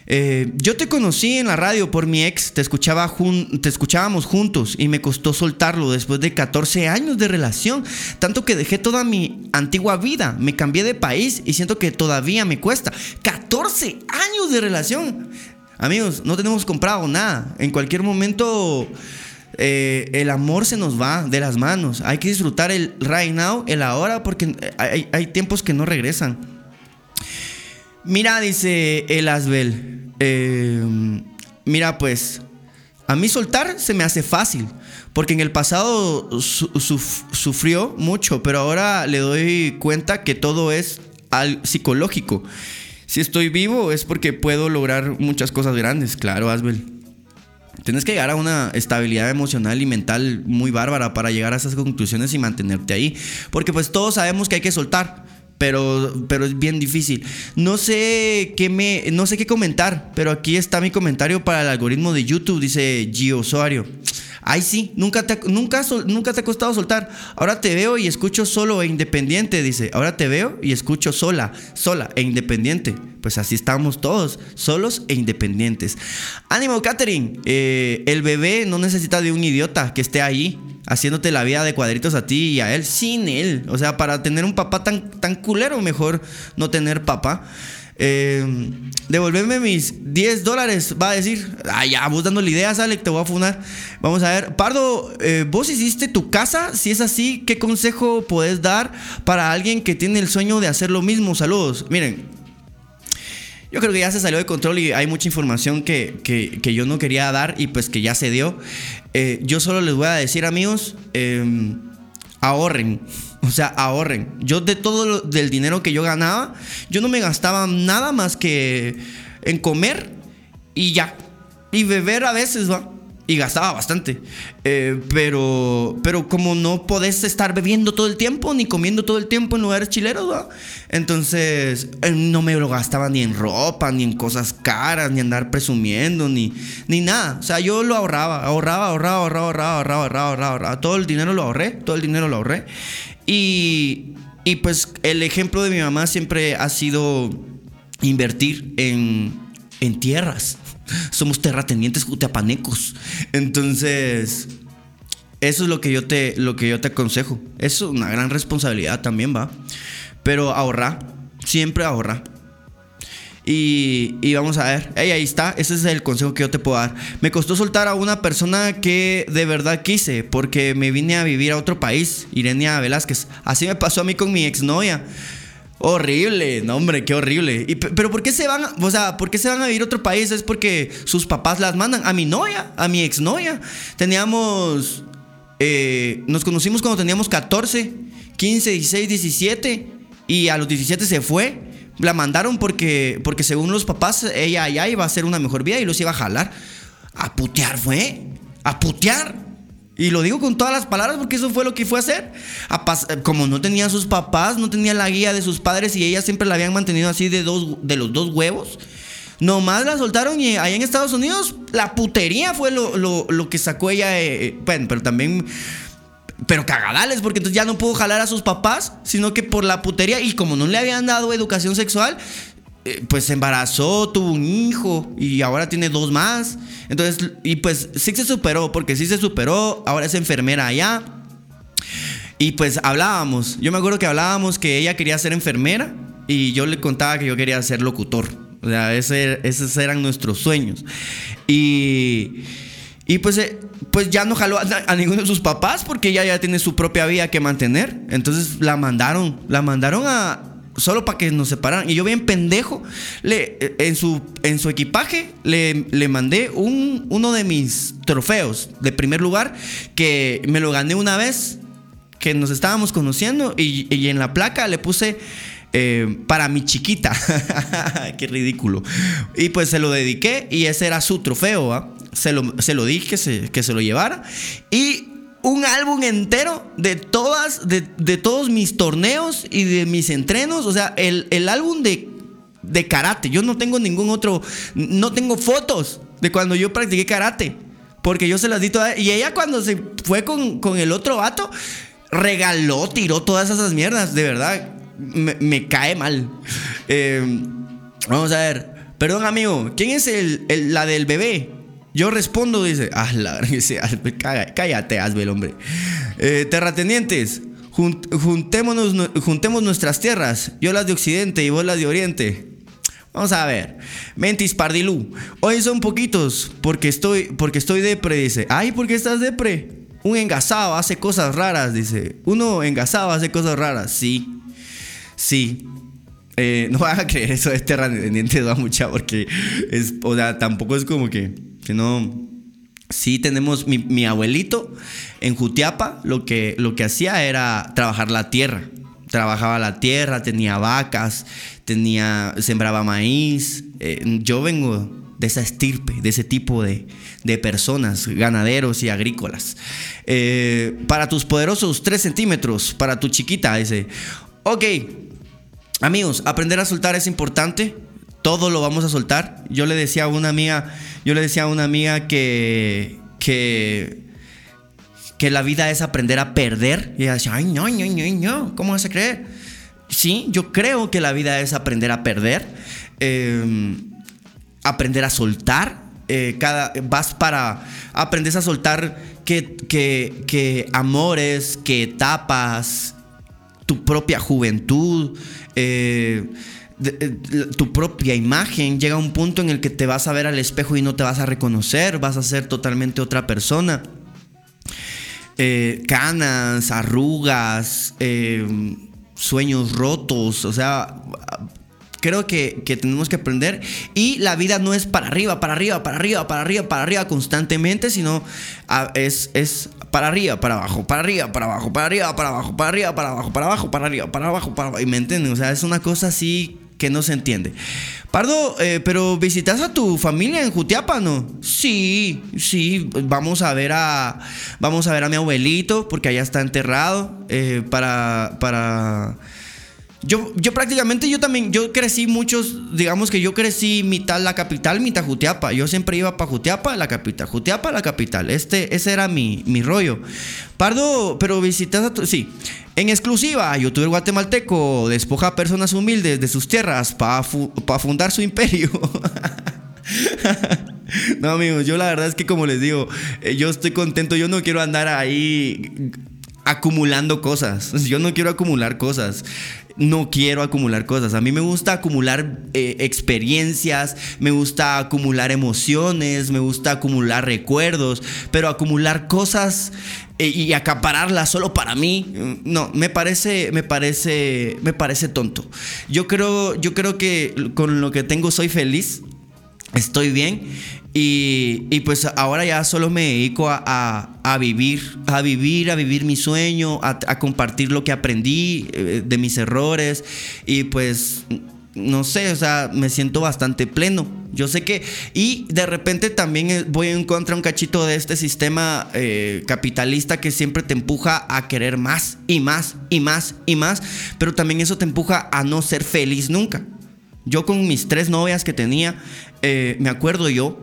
Eh, yo te conocí en la radio por mi ex, te, escuchaba te escuchábamos juntos y me costó soltarlo después de 14 años de relación, tanto que dejé toda mi antigua vida, me cambié de país y siento que todavía me cuesta. 14 años de relación. Amigos, no tenemos comprado nada. En cualquier momento eh, el amor se nos va de las manos. Hay que disfrutar el right now, el ahora, porque hay, hay tiempos que no regresan. Mira, dice el Asbel. Eh, mira, pues, a mí soltar se me hace fácil. Porque en el pasado sufrió mucho, pero ahora le doy cuenta que todo es psicológico. Si estoy vivo es porque puedo lograr muchas cosas grandes, claro, Asbel. Tienes que llegar a una estabilidad emocional y mental muy bárbara para llegar a esas conclusiones y mantenerte ahí. Porque pues todos sabemos que hay que soltar pero, pero es bien difícil. No sé qué me, no sé qué comentar, pero aquí está mi comentario para el algoritmo de YouTube, dice Gio Usuario. Ay, sí, nunca te, nunca, nunca te ha costado soltar. Ahora te veo y escucho solo e independiente, dice. Ahora te veo y escucho sola, sola e independiente. Pues así estamos todos, solos e independientes. Ánimo, Katherine. Eh, el bebé no necesita de un idiota que esté ahí haciéndote la vida de cuadritos a ti y a él sin él. O sea, para tener un papá tan, tan culero, mejor no tener papá. Eh, devolverme mis 10 dólares, va a decir. Ah, ya, vos dándole ideas, Alec, te voy a funar. Vamos a ver. Pardo, eh, vos hiciste tu casa. Si es así, ¿qué consejo puedes dar para alguien que tiene el sueño de hacer lo mismo? Saludos. Miren, yo creo que ya se salió de control y hay mucha información que, que, yo no quería dar y pues que ya se dio. Eh, yo solo les voy a decir, amigos, em, ahorren. O sea, ahorren. Yo de todo el del dinero que yo ganaba, yo no me gastaba nada más que en comer y ya. Y beber a veces, va y gastaba bastante. Eh, pero, pero como no podés estar bebiendo todo el tiempo ni comiendo todo el tiempo en lugares chileros, ¿va? entonces eh, no me lo gastaba ni en ropa, ni en cosas caras, ni andar presumiendo, ni, ni nada. O sea, yo lo ahorraba, ahorraba, ahorraba, ahorraba, ahorraba, ahorraba, ahorraba, ahorraba. Todo el dinero lo ahorré, todo el dinero lo ahorré. Y, y pues el ejemplo de mi mamá siempre ha sido invertir en, en tierras somos terratenientes jutiapanecos. Entonces, eso es lo que yo te, lo que yo te aconsejo. Es una gran responsabilidad también, va. Pero ahorra, siempre ahorra. Y, y, vamos a ver, ahí está, ese es el consejo que yo te puedo dar. Me costó soltar a una persona que de verdad quise, porque me vine a vivir a otro país, Irenia Velázquez. Así me pasó a mí con mi exnovia. Horrible, no hombre, qué horrible. Pero ¿por qué se van, o sea, por qué se van a vivir a otro país? Es porque sus papás las mandan. A mi novia, a mi exnovia. Teníamos, eh, nos conocimos cuando teníamos 14, 15, 16, 17 y a los 17 se fue. La mandaron porque, porque según los papás, ella allá iba a hacer una mejor vida y los iba a jalar. A putear fue, a putear. Y lo digo con todas las palabras porque eso fue lo que fue a hacer. como no tenía sus papás, no tenía la guía de sus padres y ella siempre la habían mantenido así de, dos, de los dos huevos. Nomás la soltaron y ahí en Estados Unidos la putería fue lo, que sacó ella. Eh, eh, bueno, pero también... Pero cagadales, porque entonces ya no pudo jalar a sus papás, sino que por la putería y como no le habían dado educación sexual, eh, pues se embarazó, tuvo un hijo y ahora tiene dos más. Entonces, y pues sí se superó, porque sí se superó, ahora es enfermera allá. Y pues hablábamos, yo me acuerdo que hablábamos que ella quería ser enfermera y yo le contaba que yo quería ser locutor. O sea, esos eran nuestros sueños. Y, y pues, eh, pues ya no jaló a, ninguno de sus papás porque ella ya tiene su propia vida que mantener. Entonces la mandaron, la mandaron a, solo para que nos separaran. Y yo bien pendejo, le, en, su, en su equipaje le, le mandé un, uno de mis trofeos de primer lugar, que me lo gané una vez, que nos estábamos conociendo, y, en la placa le puse... Eh, para mi chiquita. Qué ridículo. Y pues se lo dediqué y ese era su trofeo. Se, lo, se lo dije que se, que se lo llevara. Y un álbum entero de todas, de, todos mis torneos y de mis entrenos. O sea, el, álbum de, de karate. Yo no tengo ningún otro, no tengo fotos de cuando yo practiqué karate. Porque yo se las di todas. Y ella cuando se fue con, el otro vato, regaló, tiró todas esas mierdas. De verdad, me, cae mal. Eh, vamos a ver. Perdón, amigo. ¿Quién es el, la del bebé? Yo respondo, dice, ah, la, dice, cállate, Asbel, hombre. Eh, terratenientes, juntémonos, juntemos nuestras tierras, yo las de Occidente y vos las de Oriente. Vamos a ver. Mentis Pardilú. Hoy son poquitos porque estoy, porque estoy depre, dice. Ay, ¿por qué estás depre? Un engasado hace cosas raras, dice. Uno engasado hace cosas raras. Sí. Sí. Eh, no van a creer eso de terrateniente, da mucha, porque es, o sea, tampoco es como que no... Sí tenemos mi, abuelito en Jutiapa, lo que, lo que hacía era trabajar la tierra. Trabajaba la tierra, tenía vacas, tenía, sembraba maíz. Eh, yo vengo de esa estirpe, de ese tipo de, personas, ganaderos y agrícolas. Eh, para tus poderosos 3 centímetros, para tu chiquita, dice, ok, amigos, aprender a soltar es importante todo lo vamos a soltar. Yo le decía a una amiga, yo le decía a una amiga que, que, que la vida es aprender a perder. Y ella decía, ay, no, no, no, no, ¿cómo vas a creer? Sí, yo creo que la vida es aprender a perder, em, aprender a soltar. Eh, cada, vas para, aprendes a soltar que, que, que amores, que etapas, tu propia juventud. Eh, tu propia imagen, llega un punto en el que te vas a ver al espejo y no te vas a reconocer, vas a ser totalmente otra persona. Eh, canas, arrugas, eh, sueños rotos, o sea, creo que, tenemos que aprender. Y la vida no es para arriba, para arriba, para arriba, para arriba, para arriba constantemente, sino es, es para arriba, para abajo, para arriba, para abajo, para arriba, para abajo, para arriba, para abajo, para abajo, para arriba, para abajo, para abajo. Y me entienden, o sea, es una cosa así que no se entiende. Pardo, eh, pero visitas a tu familia en Jutiapa, ¿no? Sí, sí, vamos a ver a vamos a ver a mi abuelito porque allá está enterrado eh, para para yo, yo prácticamente, yo también, yo crecí muchos, digamos que yo crecí mitad la capital, mitad Jutiapa. Yo siempre iba para Jutiapa, la capital, Jutiapa, la capital. Este, ese era mi, mi rollo. Pardo, pero visitas a tu, sí. En exclusiva, youtuber guatemalteco despoja a personas humildes de sus tierras para fundar su imperio. no, amigos, yo la verdad es que como les digo, eh, yo estoy contento, yo no quiero andar ahí acumulando cosas. Yo no quiero acumular cosas no quiero acumular cosas. A mí me gusta acumular eh, experiencias, me gusta acumular emociones, me gusta acumular recuerdos, pero acumular cosas eh, y acapararlas solo para mí, mm, no, me parece, me parece, me parece tonto. Yo creo, yo creo que con lo que tengo soy feliz, estoy bien y, pues ahora ya solo me dedico a, vivir, a vivir, a vivir mi sueño, a, compartir lo que aprendí eh, de mis errores y pues no sé, o sea, me siento bastante pleno. Yo sé que, y de repente también eh, voy en contra un cachito de este sistema eh, capitalista que siempre te empuja a querer más y más y más y más, pero también eso te empuja a no ser feliz nunca. Yo con mis tres novias que tenía, eh, me acuerdo yo,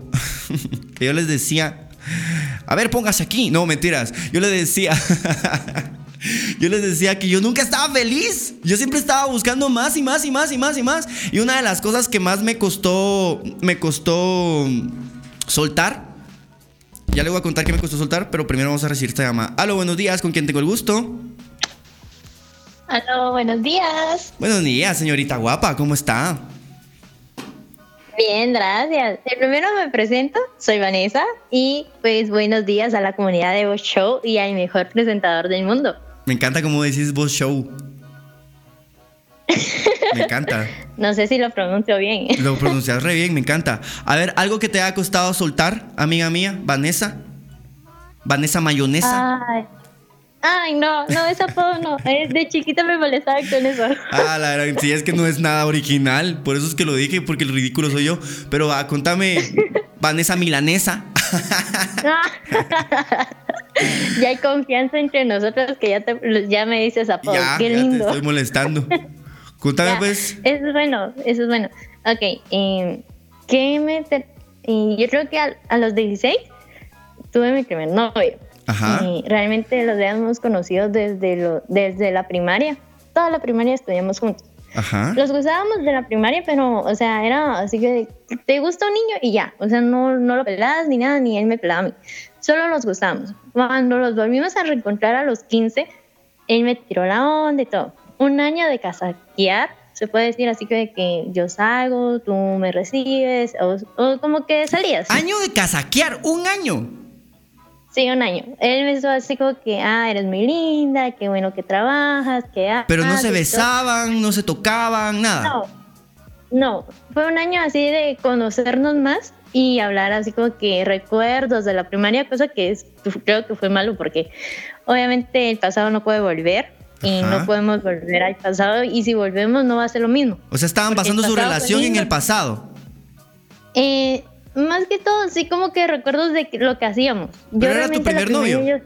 que yo les decía, a ver, póngase aquí. No, mentiras. Yo les decía, yo les decía que yo nunca estaba feliz. Yo siempre estaba buscando más y más y más y más y más. Y una de las cosas que más me costó, me costó soltar. Ya le voy a contar qué me costó soltar, pero primero vamos a recibir esta llamada. Aló, buenos días, ¿con quién tengo el gusto? Aló, buenos días. Buenos días, señorita guapa, ¿cómo está? Bien, gracias. Primero me presento, soy Vanessa y pues buenos días a la comunidad de Voz Show y al mejor presentador del mundo. Me encanta cómo decís Voz Show. Me encanta. No sé si lo pronuncio bien. Lo pronuncias re bien, me encanta. A ver, algo que te haya costado soltar, amiga mía, Vanessa. Vanessa Mayonesa. Ay, ay no, no, ese apodo no. Eh, De chiquita me molestaba con eso. Ah, la verdad, sí, es que no es nada original. Por eso es que lo dije, porque el ridículo soy yo. Pero va, contame, Vanessa Milanesa. ya hay confianza entre nosotros que ya, te, ya me dices apodo. Ya, Qué ya te lindo. estoy molestando. Contame, Ya, pues. Eso es bueno, eso es bueno. Ok, eh, ¿qué me te- yo creo que a, a los 16 tuve mi primer novio. Ajá. Y realmente los habíamos conocido desde, lo, desde la primaria. Toda la primaria estudiamos juntos. Ajá. Los gustábamos de la primaria, pero, o sea, era así que te gusta un niño y ya. O sea, no, no lo pelabas ni nada, ni él me pelaba a mí. Solo nos gustábamos. Cuando los volvimos a reencontrar a los 15, él me tiró la onda y todo. Un año de casaquear, se puede decir así que, de que yo salgo, tú me recibes, o, o como que salías. Año de casaquear, un año. Sí, un año. Él me hizo así como que, ah, eres muy linda, qué bueno que trabajas, que Pero no haces", se y todo. besaban, no se tocaban, nada. No, no, fue un año así de conocernos más y hablar así como que recuerdos de la primaria, cosa que es, creo que fue malo porque obviamente el pasado no puede volver y Ajá. no podemos volver al pasado y si volvemos no va a ser lo mismo. O sea, estaban pasando su relación en el pasado. Eh, más que todo, sí como que recuerdos de lo que hacíamos. ¿Pero era tu primer novio? yo-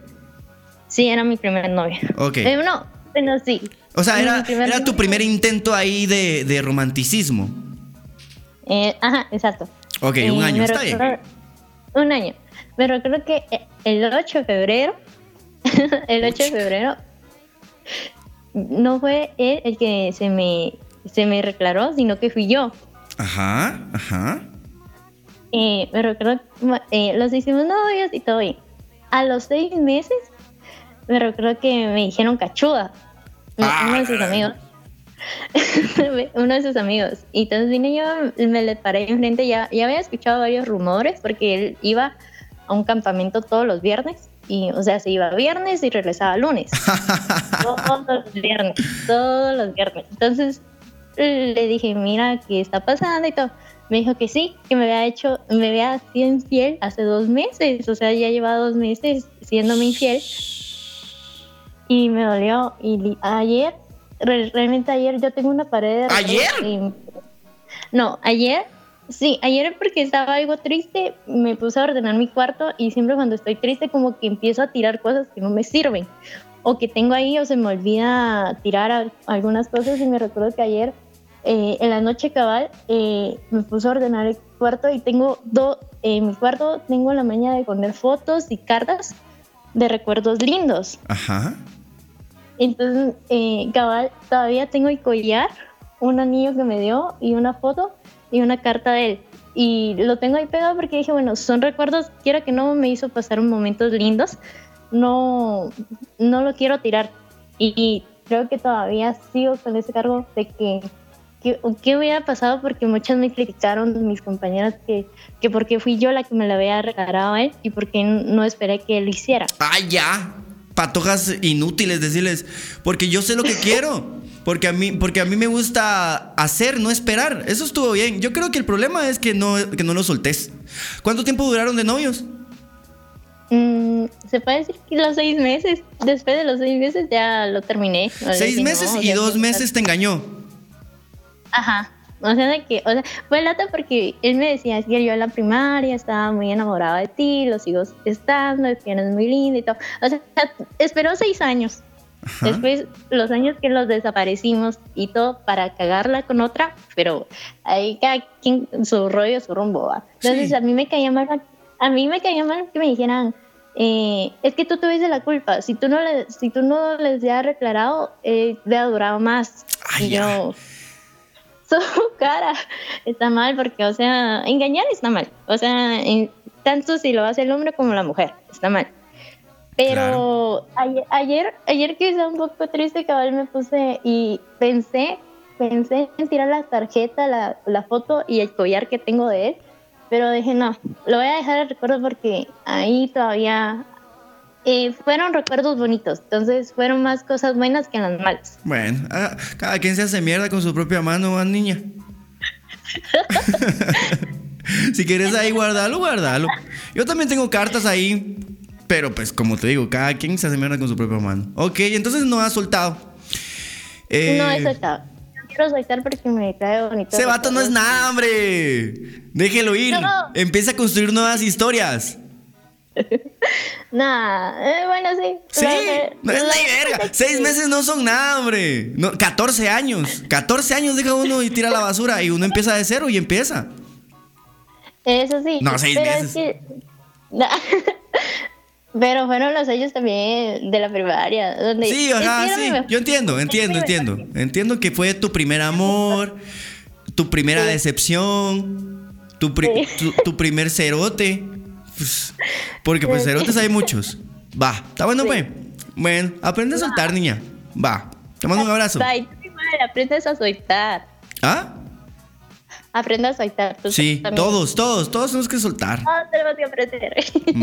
Sí, era mi primer novio. Ok. Eh, no, pero sí. O sea, era, era tu primer intento ahí de, de romanticismo. Eh, ajá, exacto. Ok, un Eh, año, está bien. recuerdo- Un año. Me recuerdo que eh, el 8 de febrero, el 8 de febrero, no fue él el que se me, se me declaró, sino que fui yo. Ajá, ajá. Eh, me recuerdo, eh, los hicimos novios y todo bien. A los seis meses, me recuerdo que me dijeron cachuda. Ah. Uno de sus amigos. uno de sus amigos. Y entonces vine yo, me le paré enfrente. Ya, ya había escuchado varios rumores porque él iba a un campamento todos los viernes. Y, o sea, se iba viernes y regresaba lunes. todos los viernes, todos los viernes. Entonces le dije, mira, ¿qué está pasando? Y todo. Me dijo que sí, que me había hecho, me había sido infiel hace dos meses. O sea, ya llevaba dos meses siéndome infiel. Y me dolió. Y ayer, re- realmente ayer yo tengo una pared de ¿Ayer? que- no, ayer, sí, ayer porque estaba algo triste, me puse a ordenar mi cuarto y siempre cuando estoy triste como que empiezo a tirar cosas que no me sirven o que tengo ahí o se me olvida tirar algunas cosas y me recuerdo que ayer eh, en la noche cabal eh, me puse a ordenar el cuarto y tengo dos, en mi cuarto tengo la maña de poner fotos y cartas de recuerdos lindos. Ajá. Entonces, eh, cabal, todavía tengo el collar, un anillo que me dio y una foto y una carta de él. Y lo tengo ahí pegado porque dije, bueno, son recuerdos, quiero que no me hizo pasar momentos lindos, no, no lo quiero tirar. Y, y creo que todavía sigo con ese cargo de que, que qué hubiera pasado porque muchas me criticaron mis compañeras que, que porque fui yo la que me la había regalado a él y porque no esperé que él lo hiciera. Ah, ya. Patojas inútiles decirles, porque yo sé lo que quiero. Porque a mí, porque a mí me gusta hacer, no esperar. Eso estuvo bien. Yo creo que el problema es que no, que no lo soltés. ¿Cuánto tiempo duraron de novios? Mm, se puede decir que los seis meses. Después de los seis meses ya lo terminé. Seis meses no, y dos meses te engañó. Ajá. O sea, de que, o sea, fue lata porque él me decía es que yo en la primaria estaba muy enamorada de ti, lo sigo estando, es que eres muy linda y todo. O sea, esperó seis años. Ajá. Después, los años que los desaparecimos y todo para cagarla con otra, pero ahí cada quien su rollo, su rumbo va. Entonces, Sí. a mí me caía mal, a mí me caía mal que me dijeran, eh, es que tú tuviste la culpa, si tú no, le, si tú no les hubieras declarado, eh, hubiera durado más. Ay, y ya. Su cara está mal porque, o sea, engañar está mal. O sea, en- tanto si lo hace el hombre como la mujer, está mal. Pero ayer, ayer, ayer que estaba un poco triste, cabal me puse y pensé, pensé en tirar la tarjeta, la, la foto y el collar que tengo de él, pero dije no, lo voy a dejar de recuerdo porque ahí todavía eh, fueron recuerdos bonitos, entonces fueron más cosas buenas que las malas. Bueno, ah, cada quien se hace mierda con su propia mano, niña. si quieres ahí guardarlo, guardalo. Yo también tengo cartas ahí, pero pues como te digo, cada quien se hace mierda con su propia mano. Ok, entonces no ha soltado. Eh, no he soltado. No quiero soltar porque me cae bonito. Ese vato no es nada, hombre. Déjelo ir. Empieza a construir nuevas historias. Nah, eh, bueno, sí. Sí, no es ni verga. Seis meses no son nada, hombre. No, 14 años. 14 años deja uno y tira la basura y uno empieza de cero y empieza. Eso sí. No, seis meses. pero fueron los años también de la primaria. Donde sí, ajá, sí. Yo entiendo, entiendo, entiendo. Entiendo que fue tu primer amor, tu primera decepción, tu, tu primer cerote. Pues, porque pues cerotes hay muchos. Va, está bueno, pues. Bueno, aprende a soltar, niña. Va, te mando un abrazo. Ay, aprendes a soltar. ¿Ah? Aprende a soltar. Sí, todos, todos, todos tenemos que soltar. Todos tenemos que aprender.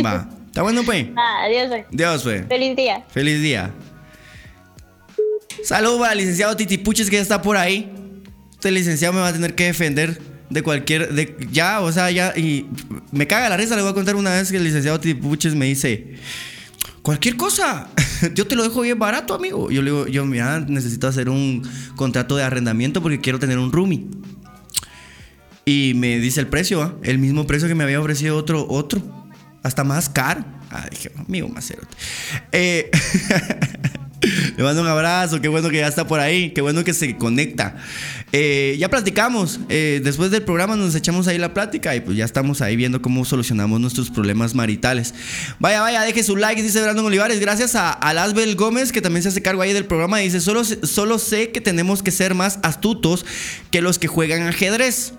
Va, está bueno, pues. adiós, pues. Adiós, pues. Feliz día. Feliz día. Saludos al licenciado Titi Puches que ya está por ahí. Este licenciado me va a tener que defender de cualquier. De, ya, o sea, ya. Y me caga la risa. Le voy a contar una vez que el licenciado Tipuches me dice: Cualquier cosa, yo te lo dejo bien barato, amigo. Yo le digo: Yo, necesito hacer un contrato de arrendamiento porque quiero tener un roomie. Y me dice el precio, el mismo precio que me había ofrecido otro, otro. Hasta más caro. Ah, dije, amigo, más Eh. Le mando un abrazo, qué bueno que ya está por ahí, qué bueno que se conecta. Eh, ya platicamos, eh, después del programa nos echamos ahí la plática y pues ya estamos ahí viendo cómo solucionamos nuestros problemas maritales. Vaya, vaya, deje su like, dice Brandon Olivares, gracias a, a Gómez que también se hace cargo ahí del programa, dice, solo, solo sé que tenemos que ser más astutos que los que juegan ajedrez.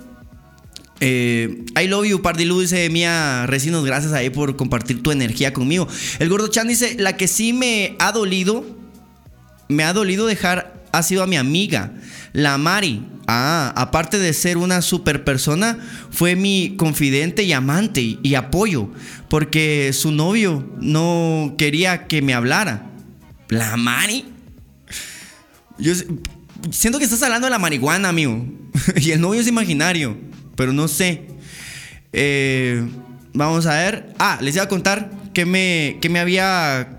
Eh, I love you, Pardilu, dice Mía Recinos, gracias ahí por compartir tu energía conmigo. El Gordo Chan dice, la que sí me ha dolido me ha dolido dejar ha sido a mi amiga, la Mari. Ah, aparte de ser una super persona, fue mi confidente y amante y, apoyo, porque su novio no quería que me hablara. ¿La Mari? Yo siento que estás hablando de la marihuana, amigo. y el novio es imaginario, pero no sé. Eh, vamos a ver. Ah, les iba a contar que me, que me había...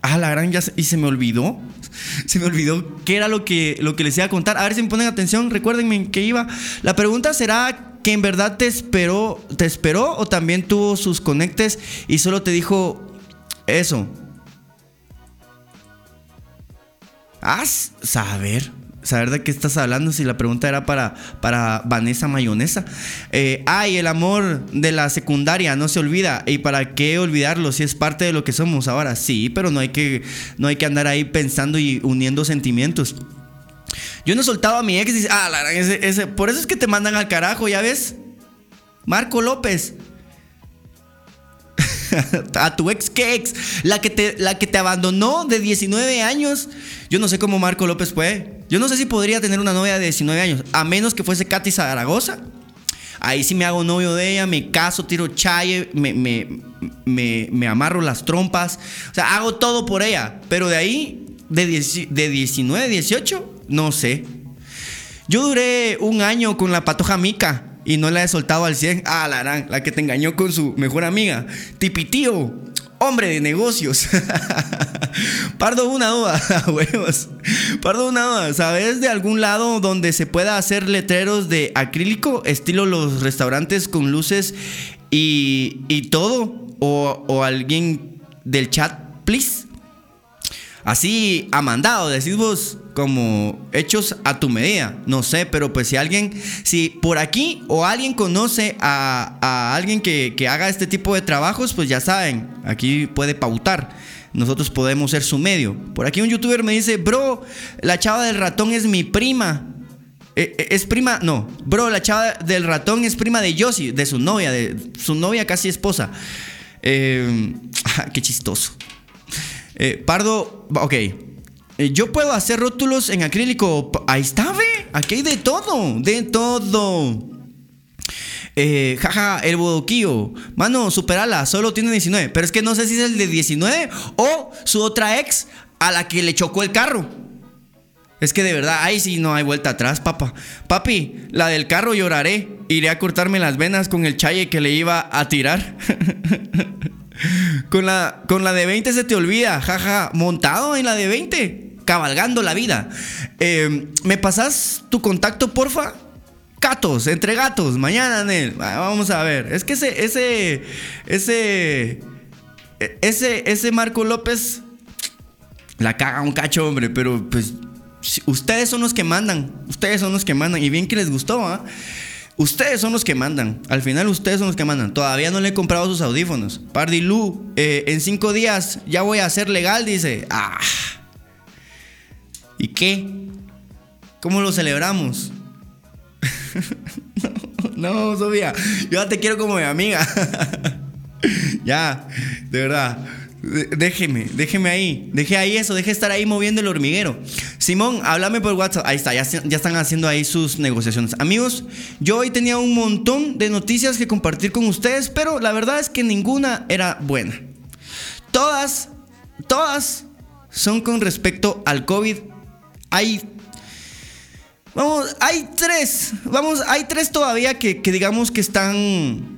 Ah, la gran ya... Y se me olvidó. se me olvidó qué era lo que, lo que les iba a contar. A ver si me ponen atención, recuérdenme que iba. La pregunta será que en verdad te esperó, te esperó o también tuvo sus conectes y solo te dijo eso. Ah, saber saber de qué estás hablando si la pregunta era para, para Vanessa Mayonesa. Eh, ay, el amor de la secundaria no se olvida. ¿Y para qué olvidarlo si es parte de lo que somos ahora? Sí, pero no hay que, no hay que andar ahí pensando y uniendo sentimientos. Yo no soltaba a mi ex y dice, ah, por eso es que te mandan al carajo, ¿ya ves? Marco López. a tu ex, ¿qué ex? La que, te, la que te abandonó de 19 años. Yo no sé cómo Marco López fue. Yo no sé si podría tener una novia de 19 años, a menos que fuese Katy Zaragoza. Ahí sí me hago novio de ella, me caso, tiro chaye, me, me, me, amarro las trompas. O sea, hago todo por ella. Pero de ahí, de, de 19, 18, no sé. Yo duré un año con la patoja mica y no la he soltado al 100. Ah, la, la que te engañó con su mejor amiga. Tipitío, hombre de negocios. Pardo, una duda, huevos. Pardo, una duda. ¿Sabes de algún lado donde se pueda hacer letreros de acrílico, estilo los restaurantes con luces y, y todo? O, o alguien del chat, please. Así a mandado, decís vos, como hechos a tu medida. No sé, pero pues si alguien, si por aquí o alguien conoce a, alguien que, haga este tipo de trabajos, pues ya saben, aquí puede pautar. Nosotros podemos ser su medio. Por aquí un youtuber me dice, bro, la chava del ratón es mi prima. E, e, es prima, no, bro, la chava del ratón es prima de Yossi, de su novia, de su novia casi esposa. Eh, qué chistoso. Eh, Pardo, ok. Eh, yo puedo hacer rótulos en acrílico. Ahí está, ve. Aquí hay de todo. De todo. Eh, jaja, el bodoquillo. Mano, superala, solo tiene 19. Pero es que no sé si es el de 19 o su otra ex a la que le chocó el carro. Es que de verdad, ahí sí no hay vuelta atrás, papá. Papi, la del carro lloraré. Iré a cortarme las venas con el chaye que le iba a tirar. con, la, con la de 20 se te olvida, jaja. Montado en la de 20, cabalgando la vida. Eh, ¿Me pasas tu contacto, porfa? Gatos, entre gatos, mañana, Nel. Vamos a ver. Es que ese, ese, ese, ese, ese Marco López la caga un cacho, hombre, pero pues ustedes son los que mandan. Ustedes son los que mandan. Y bien que les gustó, ¿ah? Ustedes son los que mandan. Al final, ustedes son los que mandan. Todavía no le he comprado sus audífonos. Pardy Lu, eh, en cinco días ya voy a ser legal, dice. Ah. ¿Y qué? ¿Cómo lo celebramos? no, no, Sofía. Yo ya te quiero como mi amiga. ya, de verdad. Déjeme, déjeme ahí. Deje ahí eso, deje estar ahí moviendo el hormiguero. Simón, háblame por WhatsApp. Ahí está, ya, están haciendo ahí sus negociaciones. Amigos, yo hoy tenía un montón de noticias que compartir con ustedes, pero la verdad es que ninguna era buena. Todas, todas son con respecto al COVID. Hay. Vamos, hay tres. Vamos, hay tres todavía que, que digamos que están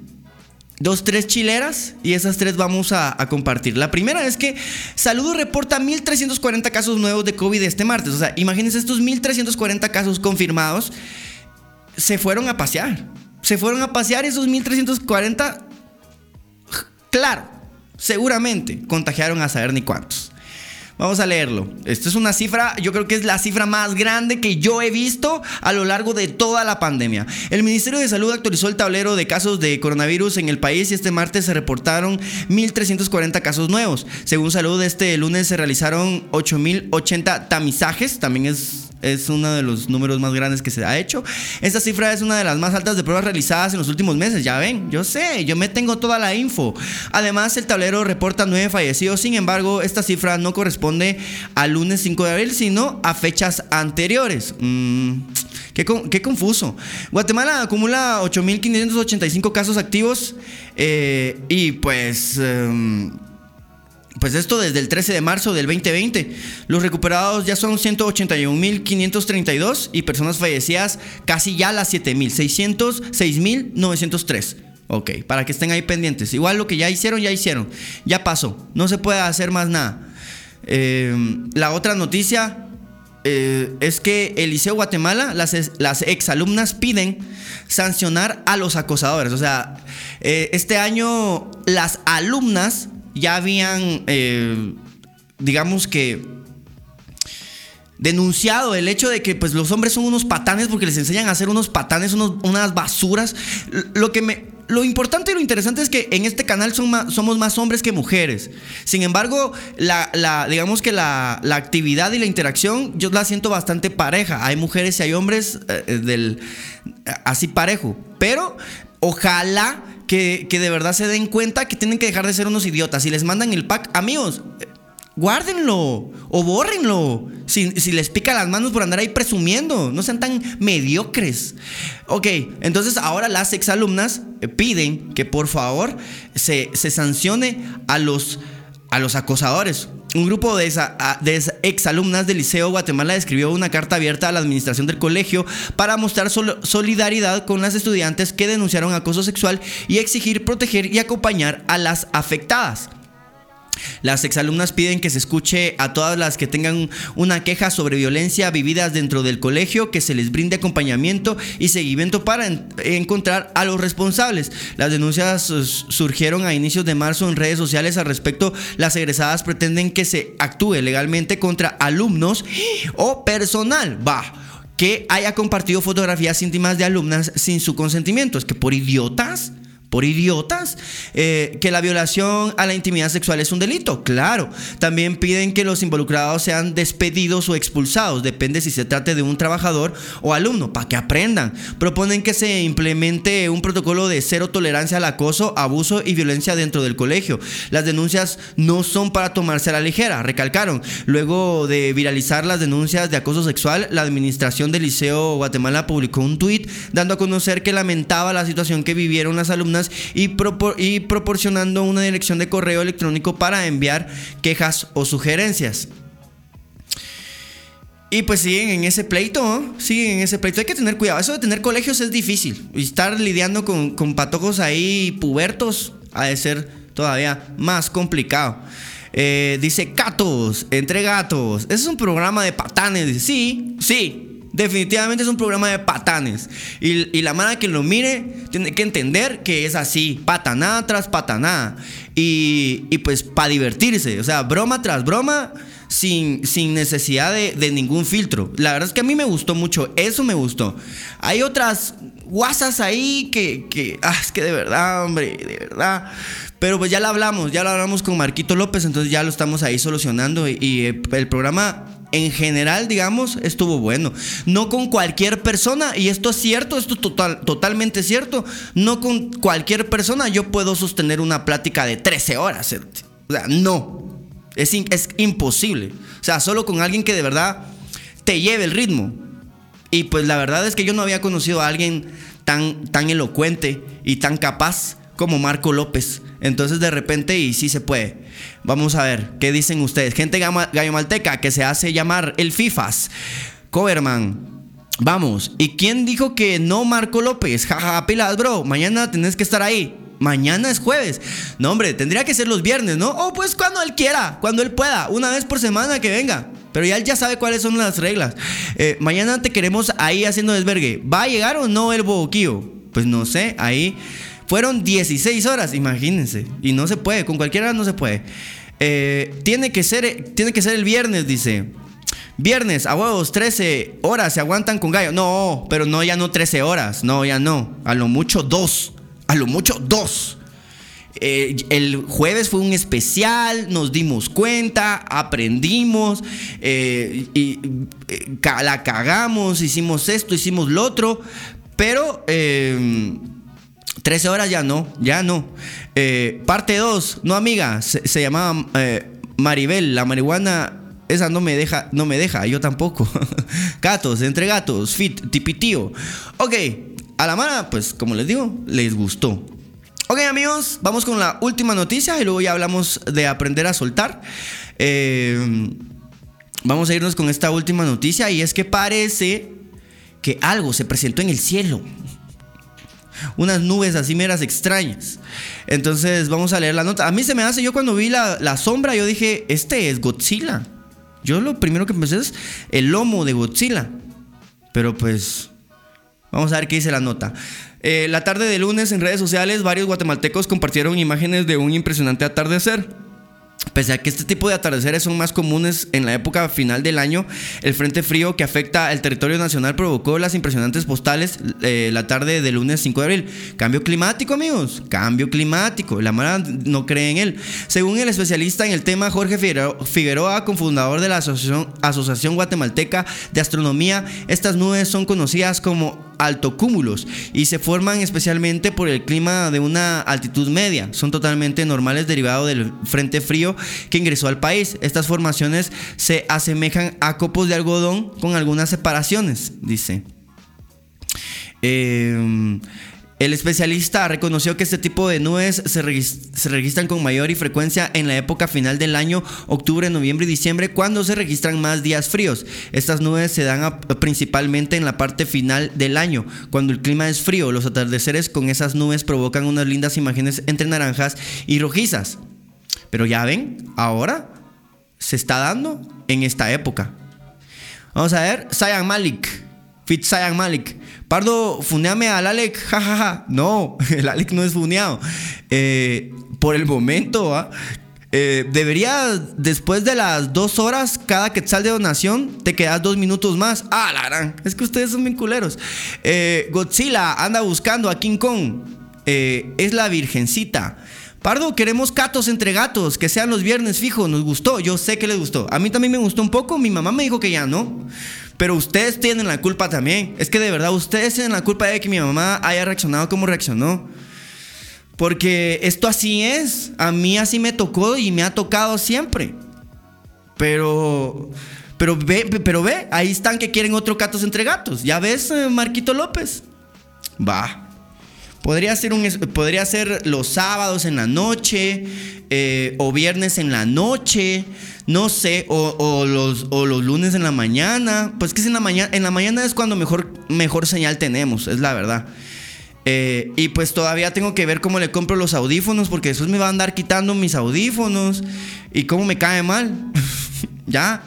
dos, tres chileras y esas tres vamos a, compartir. La primera es que Saludo reporta 1.340 casos nuevos de COVID este martes. O sea, imagínense estos 1.340 casos confirmados. Se fueron a pasear. Se fueron a pasear esos 1.340. Claro, seguramente contagiaron a saber ni cuántos. Vamos a leerlo. Esto es una cifra, yo creo que es la cifra más grande que yo he visto a lo largo de toda la pandemia. El Ministerio de Salud actualizó el tablero de casos de coronavirus en el país y este martes se reportaron 1.340 casos nuevos. Según Salud, este lunes se realizaron 8.080 tamizajes, también es es uno de los números más grandes que se ha hecho. Esta cifra es una de las más altas de pruebas realizadas en los últimos meses. Ya ven, yo sé, yo me tengo toda la info. Además, el tablero reporta nueve fallecidos. Sin embargo, esta cifra no corresponde al lunes 5 de abril, sino a fechas anteriores. Mm, qué, confuso. Guatemala acumula 8.585 casos activos eh, y pues... Em, pues esto desde el 13 de marzo del 2020. Los recuperados ya son 181.532 y personas fallecidas casi ya las 7.600, 6.903. Ok, para que estén ahí pendientes. Igual lo que ya hicieron, ya hicieron. Ya pasó. No se puede hacer más nada. Eh, la otra noticia eh, es que el Liceo Guatemala, las, exalumnas piden sancionar a los acosadores. O sea, eh, este año las alumnas ya habían, eh, digamos que, denunciado el hecho de que pues, los hombres son unos patanes porque les enseñan a hacer unos patanes, unas basuras. Lo que me, lo importante y lo interesante es que en este canal son somos más hombres que mujeres. Sin embargo, la, digamos que la, actividad y la interacción yo la siento bastante pareja. Hay mujeres y hay hombres eh, del, así parejo. Pero ojalá que, de verdad se den cuenta que tienen que dejar de ser unos idiotas. Si les mandan el pack, amigos, guárdenlo o bórrenlo. Si, les pica las manos por andar ahí presumiendo, no sean tan mediocres. Ok, entonces ahora las exalumnas piden que por favor se, se sancione a los, a los acosadores. Un grupo de, esa, exalumnas del Liceo Guatemala escribió una carta abierta a la administración del colegio para mostrar solidaridad con las estudiantes que denunciaron acoso sexual y exigir proteger y acompañar a las afectadas. Las exalumnas piden que se escuche a todas las que tengan una queja sobre violencia vividas dentro del colegio, que se les brinde acompañamiento y seguimiento para encontrar a los responsables. Las denuncias surgieron a inicios de marzo en redes sociales al respecto. Las egresadas pretenden que se actúe legalmente contra alumnos o personal. Va que haya compartido fotografías íntimas de alumnas sin su consentimiento. Es que por idiotas por idiotas eh, que la violación a la intimidad sexual es un delito. Claro, también piden que los involucrados sean despedidos o expulsados, depende si se trate de un trabajador o alumno, para que aprendan. Proponen que se implemente un protocolo de cero tolerancia al acoso, abuso y violencia dentro del colegio. Las denuncias no son para tomarse a la ligera, recalcaron. Luego de viralizar las denuncias de acoso sexual, la administración del Liceo Guatemala publicó un tuit dando a conocer que lamentaba la situación que vivieron las alumnas y, y proporcionando una dirección de correo electrónico para enviar quejas o sugerencias. Y pues siguen en ese pleito, siguen en ese pleito. Hay que tener cuidado. Eso de tener colegios es difícil. Y estar lidiando con, con patojos ahí pubertos ha de ser todavía más complicado. Eh, dice gatos, entre gatos. Ese es un programa de patanes. Sí, sí, Definitivamente es un programa de patanes. Y, la mano que lo mire tiene que entender que es así, patanada tras patanada. Y, y pues para divertirse, o sea, broma tras broma, sin, sin necesidad de, ningún filtro. La verdad es que a mí me gustó mucho, eso me gustó. Hay otras guasas ahí que, que ah, es que de verdad, hombre, de verdad. Pero pues ya lo hablamos, ya lo hablamos con Marquito López, entonces ya lo estamos ahí solucionando. Y, el programa en general, digamos, estuvo bueno. No con cualquier persona, y esto es cierto, esto es total, totalmente cierto. No con cualquier persona yo puedo sostener una plática de 13 horas. O sea, no. Es, es imposible. O sea, solo con alguien que de verdad te lleve el ritmo. Y pues la verdad es que yo no había conocido a alguien tan, tan elocuente y tan capaz como Marco López. Entonces de repente, y sí se puede. Vamos a ver, ¿qué dicen ustedes? Gente gallo malteca que se hace llamar el FIFAS. Coverman. Vamos, ¿y quién dijo que no Marco López? Jaja, pilas, bro. Mañana tenés que estar ahí. Mañana es jueves. No, hombre, tendría que ser los viernes, ¿no? O pues cuando él quiera, cuando él pueda. Una vez por semana que venga. Pero ya él ya sabe cuáles son las reglas. Eh, mañana te queremos ahí haciendo desvergue. ¿Va a llegar o no el boquillo? Pues no sé, ahí fueron 16 horas, imagínense. Y no se puede, con cualquiera no se puede. Eh, tiene, que ser, tiene que ser el viernes, dice. Viernes, a huevos, 13 horas se aguantan con gallo. No, pero no, ya no 13 horas. No, ya no. A lo mucho dos. A lo mucho dos. Eh, el jueves fue un especial, nos dimos cuenta, aprendimos, eh, y, la cagamos, hicimos esto, hicimos lo otro, pero 13 horas ya no, ya no. Eh, parte 2, no amiga, se, llamaba eh, Maribel, la marihuana esa no me deja, no me deja, yo tampoco. gatos, entre gatos, fit, tipitío. Ok, a la mano, pues como les digo, les gustó. Ok amigos, vamos con la última noticia y luego ya hablamos de aprender a soltar. Eh, vamos a irnos con esta última noticia y es que parece que algo se presentó en el cielo unas nubes así meras extrañas. Entonces vamos a leer la nota. A mí se me hace, yo cuando vi la, sombra, yo dije, este es Godzilla. Yo lo primero que pensé es el lomo de Godzilla. Pero pues, vamos a ver qué dice la nota. Eh, la tarde de lunes en redes sociales, varios guatemaltecos compartieron imágenes de un impresionante atardecer. Pese a que este tipo de atardeceres son más comunes en la época final del año, el frente frío que afecta al territorio nacional provocó las impresionantes postales eh, la tarde del lunes 5 de abril. Cambio climático, amigos. Cambio climático. La mara no cree en él. Según el especialista en el tema Jorge Figueroa, cofundador de la Asociación, Guatemalteca de Astronomía, estas nubes son conocidas como altocúmulos y se forman especialmente por el clima de una altitud media. Son totalmente normales derivados del frente frío que ingresó al país. Estas formaciones se asemejan a copos de algodón con algunas separaciones, dice. Eh, el especialista reconoció que este tipo de nubes se, registran con mayor frecuencia en la época final del año, octubre, noviembre y diciembre, cuando se registran más días fríos. Estas nubes se dan principalmente en la parte final del año, cuando el clima es frío. Los atardeceres con esas nubes provocan unas lindas imágenes entre naranjas y rojizas. Pero ya ven, ahora se está dando en esta época. Vamos a ver, Sayan Malik, Fit Sayan Malik. Pardo, funeame al Alec, jajaja. No, el Alec no es funeado. Eh, por el momento, ¿ah? eh, debería, después de las dos horas, cada quetzal de donación, te quedas dos minutos más. Ah, la gran. Es que ustedes son bien culeros. Eh, Godzilla anda buscando a King Kong. es la Virgencita. Pardo, queremos catos entre gatos, que sean los viernes fijo, nos gustó, yo sé que les gustó. A mí también me gustó un poco, mi mamá me dijo que ya no. Pero ustedes tienen la culpa también. Es que de verdad ustedes tienen la culpa de que mi mamá haya reaccionado como reaccionó. Porque esto así es. A mí así me tocó y me ha tocado siempre. Pero pero ve, pero ve, ahí están que quieren otro Catos entre gatos. ¿Ya ves, eh, Marquito López? Va. Podría ser, un, podría ser los sábados en la noche eh, o viernes en la noche, no sé, o, los, los, lunes en la mañana. Pues que es en la mañana, en la mañana es cuando mejor, mejor señal tenemos, es la verdad. Eh, y pues todavía tengo que ver cómo le compro los audífonos porque después me va a andar quitando mis audífonos y cómo me cae mal. ya,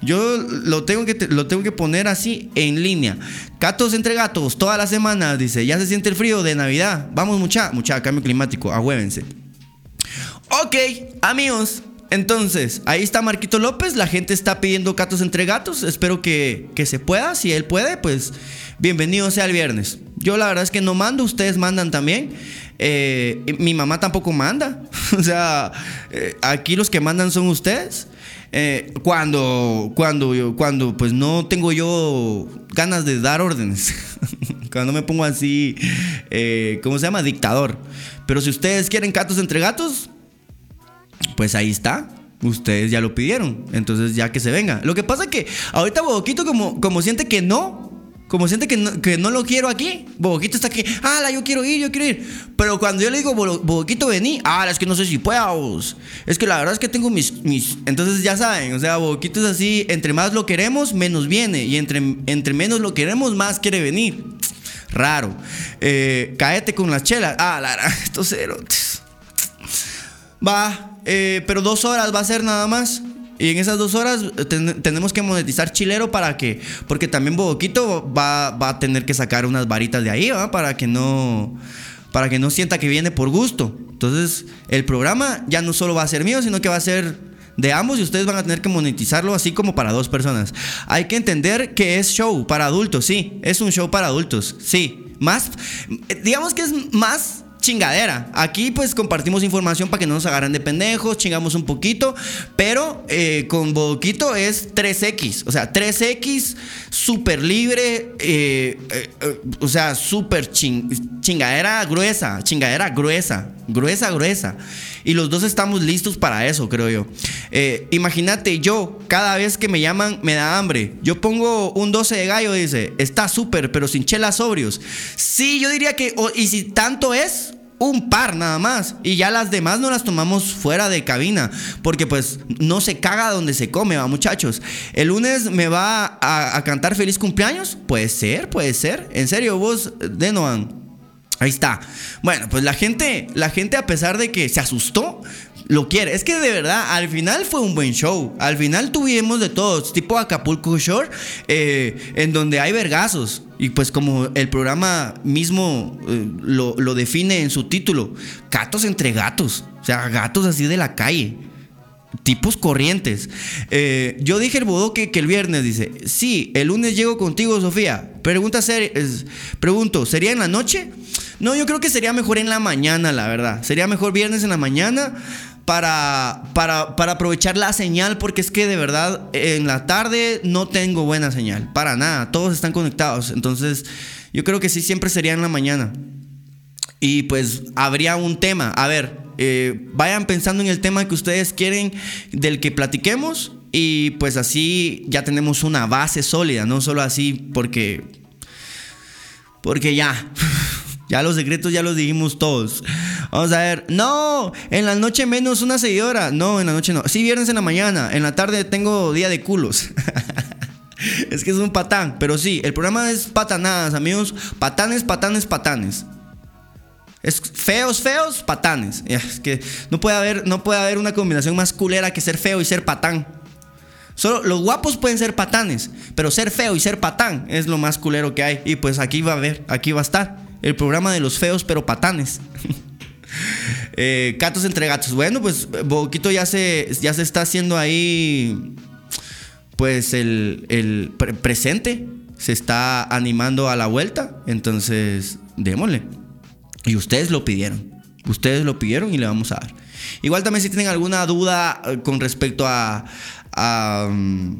yo lo tengo que, lo tengo que poner así en línea. Gatos entre gatos, todas las semanas, dice. Ya se siente el frío de Navidad. Vamos, mucha, mucha, cambio climático, ahuévense. Ok, amigos. Entonces, ahí está Marquito López. La gente está pidiendo gatos entre gatos. Espero que, que se pueda. Si él puede, pues bienvenido sea el viernes. Yo la verdad es que no mando, ustedes mandan también. Eh, mi mamá tampoco manda. o sea, eh, aquí los que mandan son ustedes. Eh, cuando, cuando, cuando pues no tengo yo ganas de dar órdenes. cuando me pongo así, eh, ¿cómo se llama? Dictador. Pero si ustedes quieren gatos entre gatos, pues ahí está. Ustedes ya lo pidieron. Entonces ya que se venga. Lo que pasa es que ahorita Boquito como, como siente que no, como siente que no, lo quiero aquí. Boboquito está aquí. ¡Hala, yo quiero ir, yo quiero ir! Pero cuando yo le digo, Boboquito, vení. ¡Ah, es que no sé si puedo! Es que la verdad es que tengo mis, mis... Entonces ya saben, o sea, Boboquito es así. Entre más lo queremos, menos viene. Y entre, entre menos lo queremos, más quiere venir. Raro. Eh, caete con las chelas. ¡Ah, la Esto cero. Va. Eh, pero dos horas va a ser nada más. Y en esas dos horas eh, tenemos que monetizar Chilero para que, porque también Boboquito va, va a tener que sacar unas varitas de ahí, ¿va? Para que no, para que no sienta que viene por gusto. Entonces, el programa ya no solo va a ser mío, sino que va a ser de ambos y ustedes van a tener que monetizarlo así como para dos personas. Hay que entender que es show para adultos, sí, es un show para adultos, sí. Más, digamos que es más chingadera. Aquí pues compartimos información para que no nos agarren de pendejos, chingamos un poquito, pero eh, con Boquito es 3X, o sea, 3X, súper libre, eh, eh, o sea, súper chingadera gruesa, chingadera gruesa, gruesa, gruesa. Y los dos estamos listos para eso, creo yo. Imagínate, yo cada vez que me llaman me da hambre. Yo pongo un 12 de gallo, dice, está súper, pero sin chelas sobrios. Sí, yo diría que, y si tanto es, un par nada más. Y ya las demás no las tomamos fuera de cabina. Porque pues no se caga donde se come, va muchachos. El lunes me va a, cantar feliz cumpleaños. Puede ser, puede ser. En serio, vos, Denoan. Ahí está. Bueno, pues la gente, la gente a pesar de que se asustó, lo quiere. Es que de verdad, al final fue un buen show. Al final tuvimos de todos, tipo Acapulco Shore, eh, en donde hay vergazos. Y pues como el programa mismo eh, lo, define en su título, gatos entre gatos. O sea, gatos así de la calle. Tipos corrientes. Eh, yo dije el bodo que, el viernes dice, sí, el lunes llego contigo, Sofía. Pregunta ser, pregunto, ¿sería en la noche? No, yo creo que sería mejor en la mañana, la verdad. Sería mejor viernes en la mañana para, para, para, aprovechar la señal, porque es que de verdad en la tarde no tengo buena señal, para nada, todos están conectados, entonces yo creo que sí, siempre sería en la mañana. Y pues habría un tema, a ver, eh, vayan pensando en el tema que ustedes quieren del que platiquemos y pues así ya tenemos una base sólida, no solo así porque... Porque ya, ya los secretos ya los dijimos todos. Vamos a ver. No, en la noche menos una seguidora. No, en la noche no. Sí, viernes en la mañana. En la tarde tengo día de culos. es que es un patán. Pero sí, el programa es patanadas, amigos. Patanes, patanes, patanes. Es feos, feos, patanes. Es que no puede haber, no puede haber una combinación más culera que ser feo y ser patán. Solo los guapos pueden ser patanes, pero ser feo y ser patán es lo más culero que hay. Y pues aquí va a ver, aquí va a estar el programa de los feos pero patanes. Eh, gatos entre gatos. Bueno, pues Boquito ya se, ya se está haciendo ahí, pues el, presente. Se está animando a la vuelta. Entonces, démosle. Y ustedes lo pidieron. Ustedes lo pidieron y le vamos a dar. Igual también si tienen alguna duda eh, con respecto a, mm,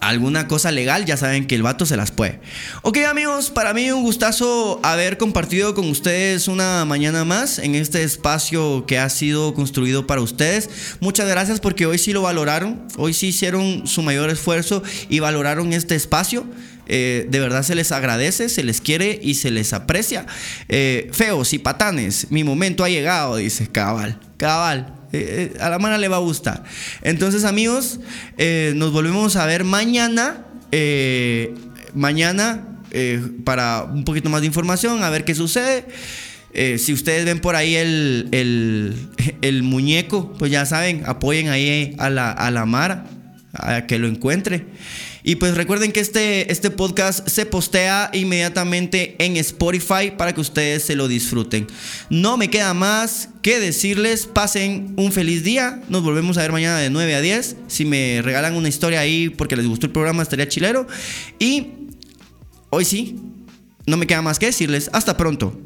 alguna cosa legal, ya saben que el vato se las puede. Ok amigos, para mí un gustazo haber compartido con ustedes una mañana más en este espacio que ha sido construido para ustedes. Muchas gracias porque hoy sí lo valoraron, hoy sí hicieron su mayor esfuerzo y valoraron este espacio. Eh, de verdad se les agradece, se les quiere y se les aprecia. Eh, feos y patanes, mi momento ha llegado, dice Cabal. Cabal, eh, a la mano le va a gustar. Entonces, amigos, nos volvemos a ver mañana. mañana para un poquito más de información, a ver qué sucede. si ustedes ven por ahí el, el, muñeco, pues ya saben, apoyen ahí a la, a la Mara, a que lo encuentre. Y pues recuerden que este, este podcast se postea inmediatamente en Spotify para que ustedes se lo disfruten. No me queda más que decirles, pasen un feliz día. Nos volvemos a ver mañana de 9 a 10. Si me regalan una historia ahí porque les gustó el programa, estaría chilero. Y hoy sí, no me queda más que decirles, hasta pronto.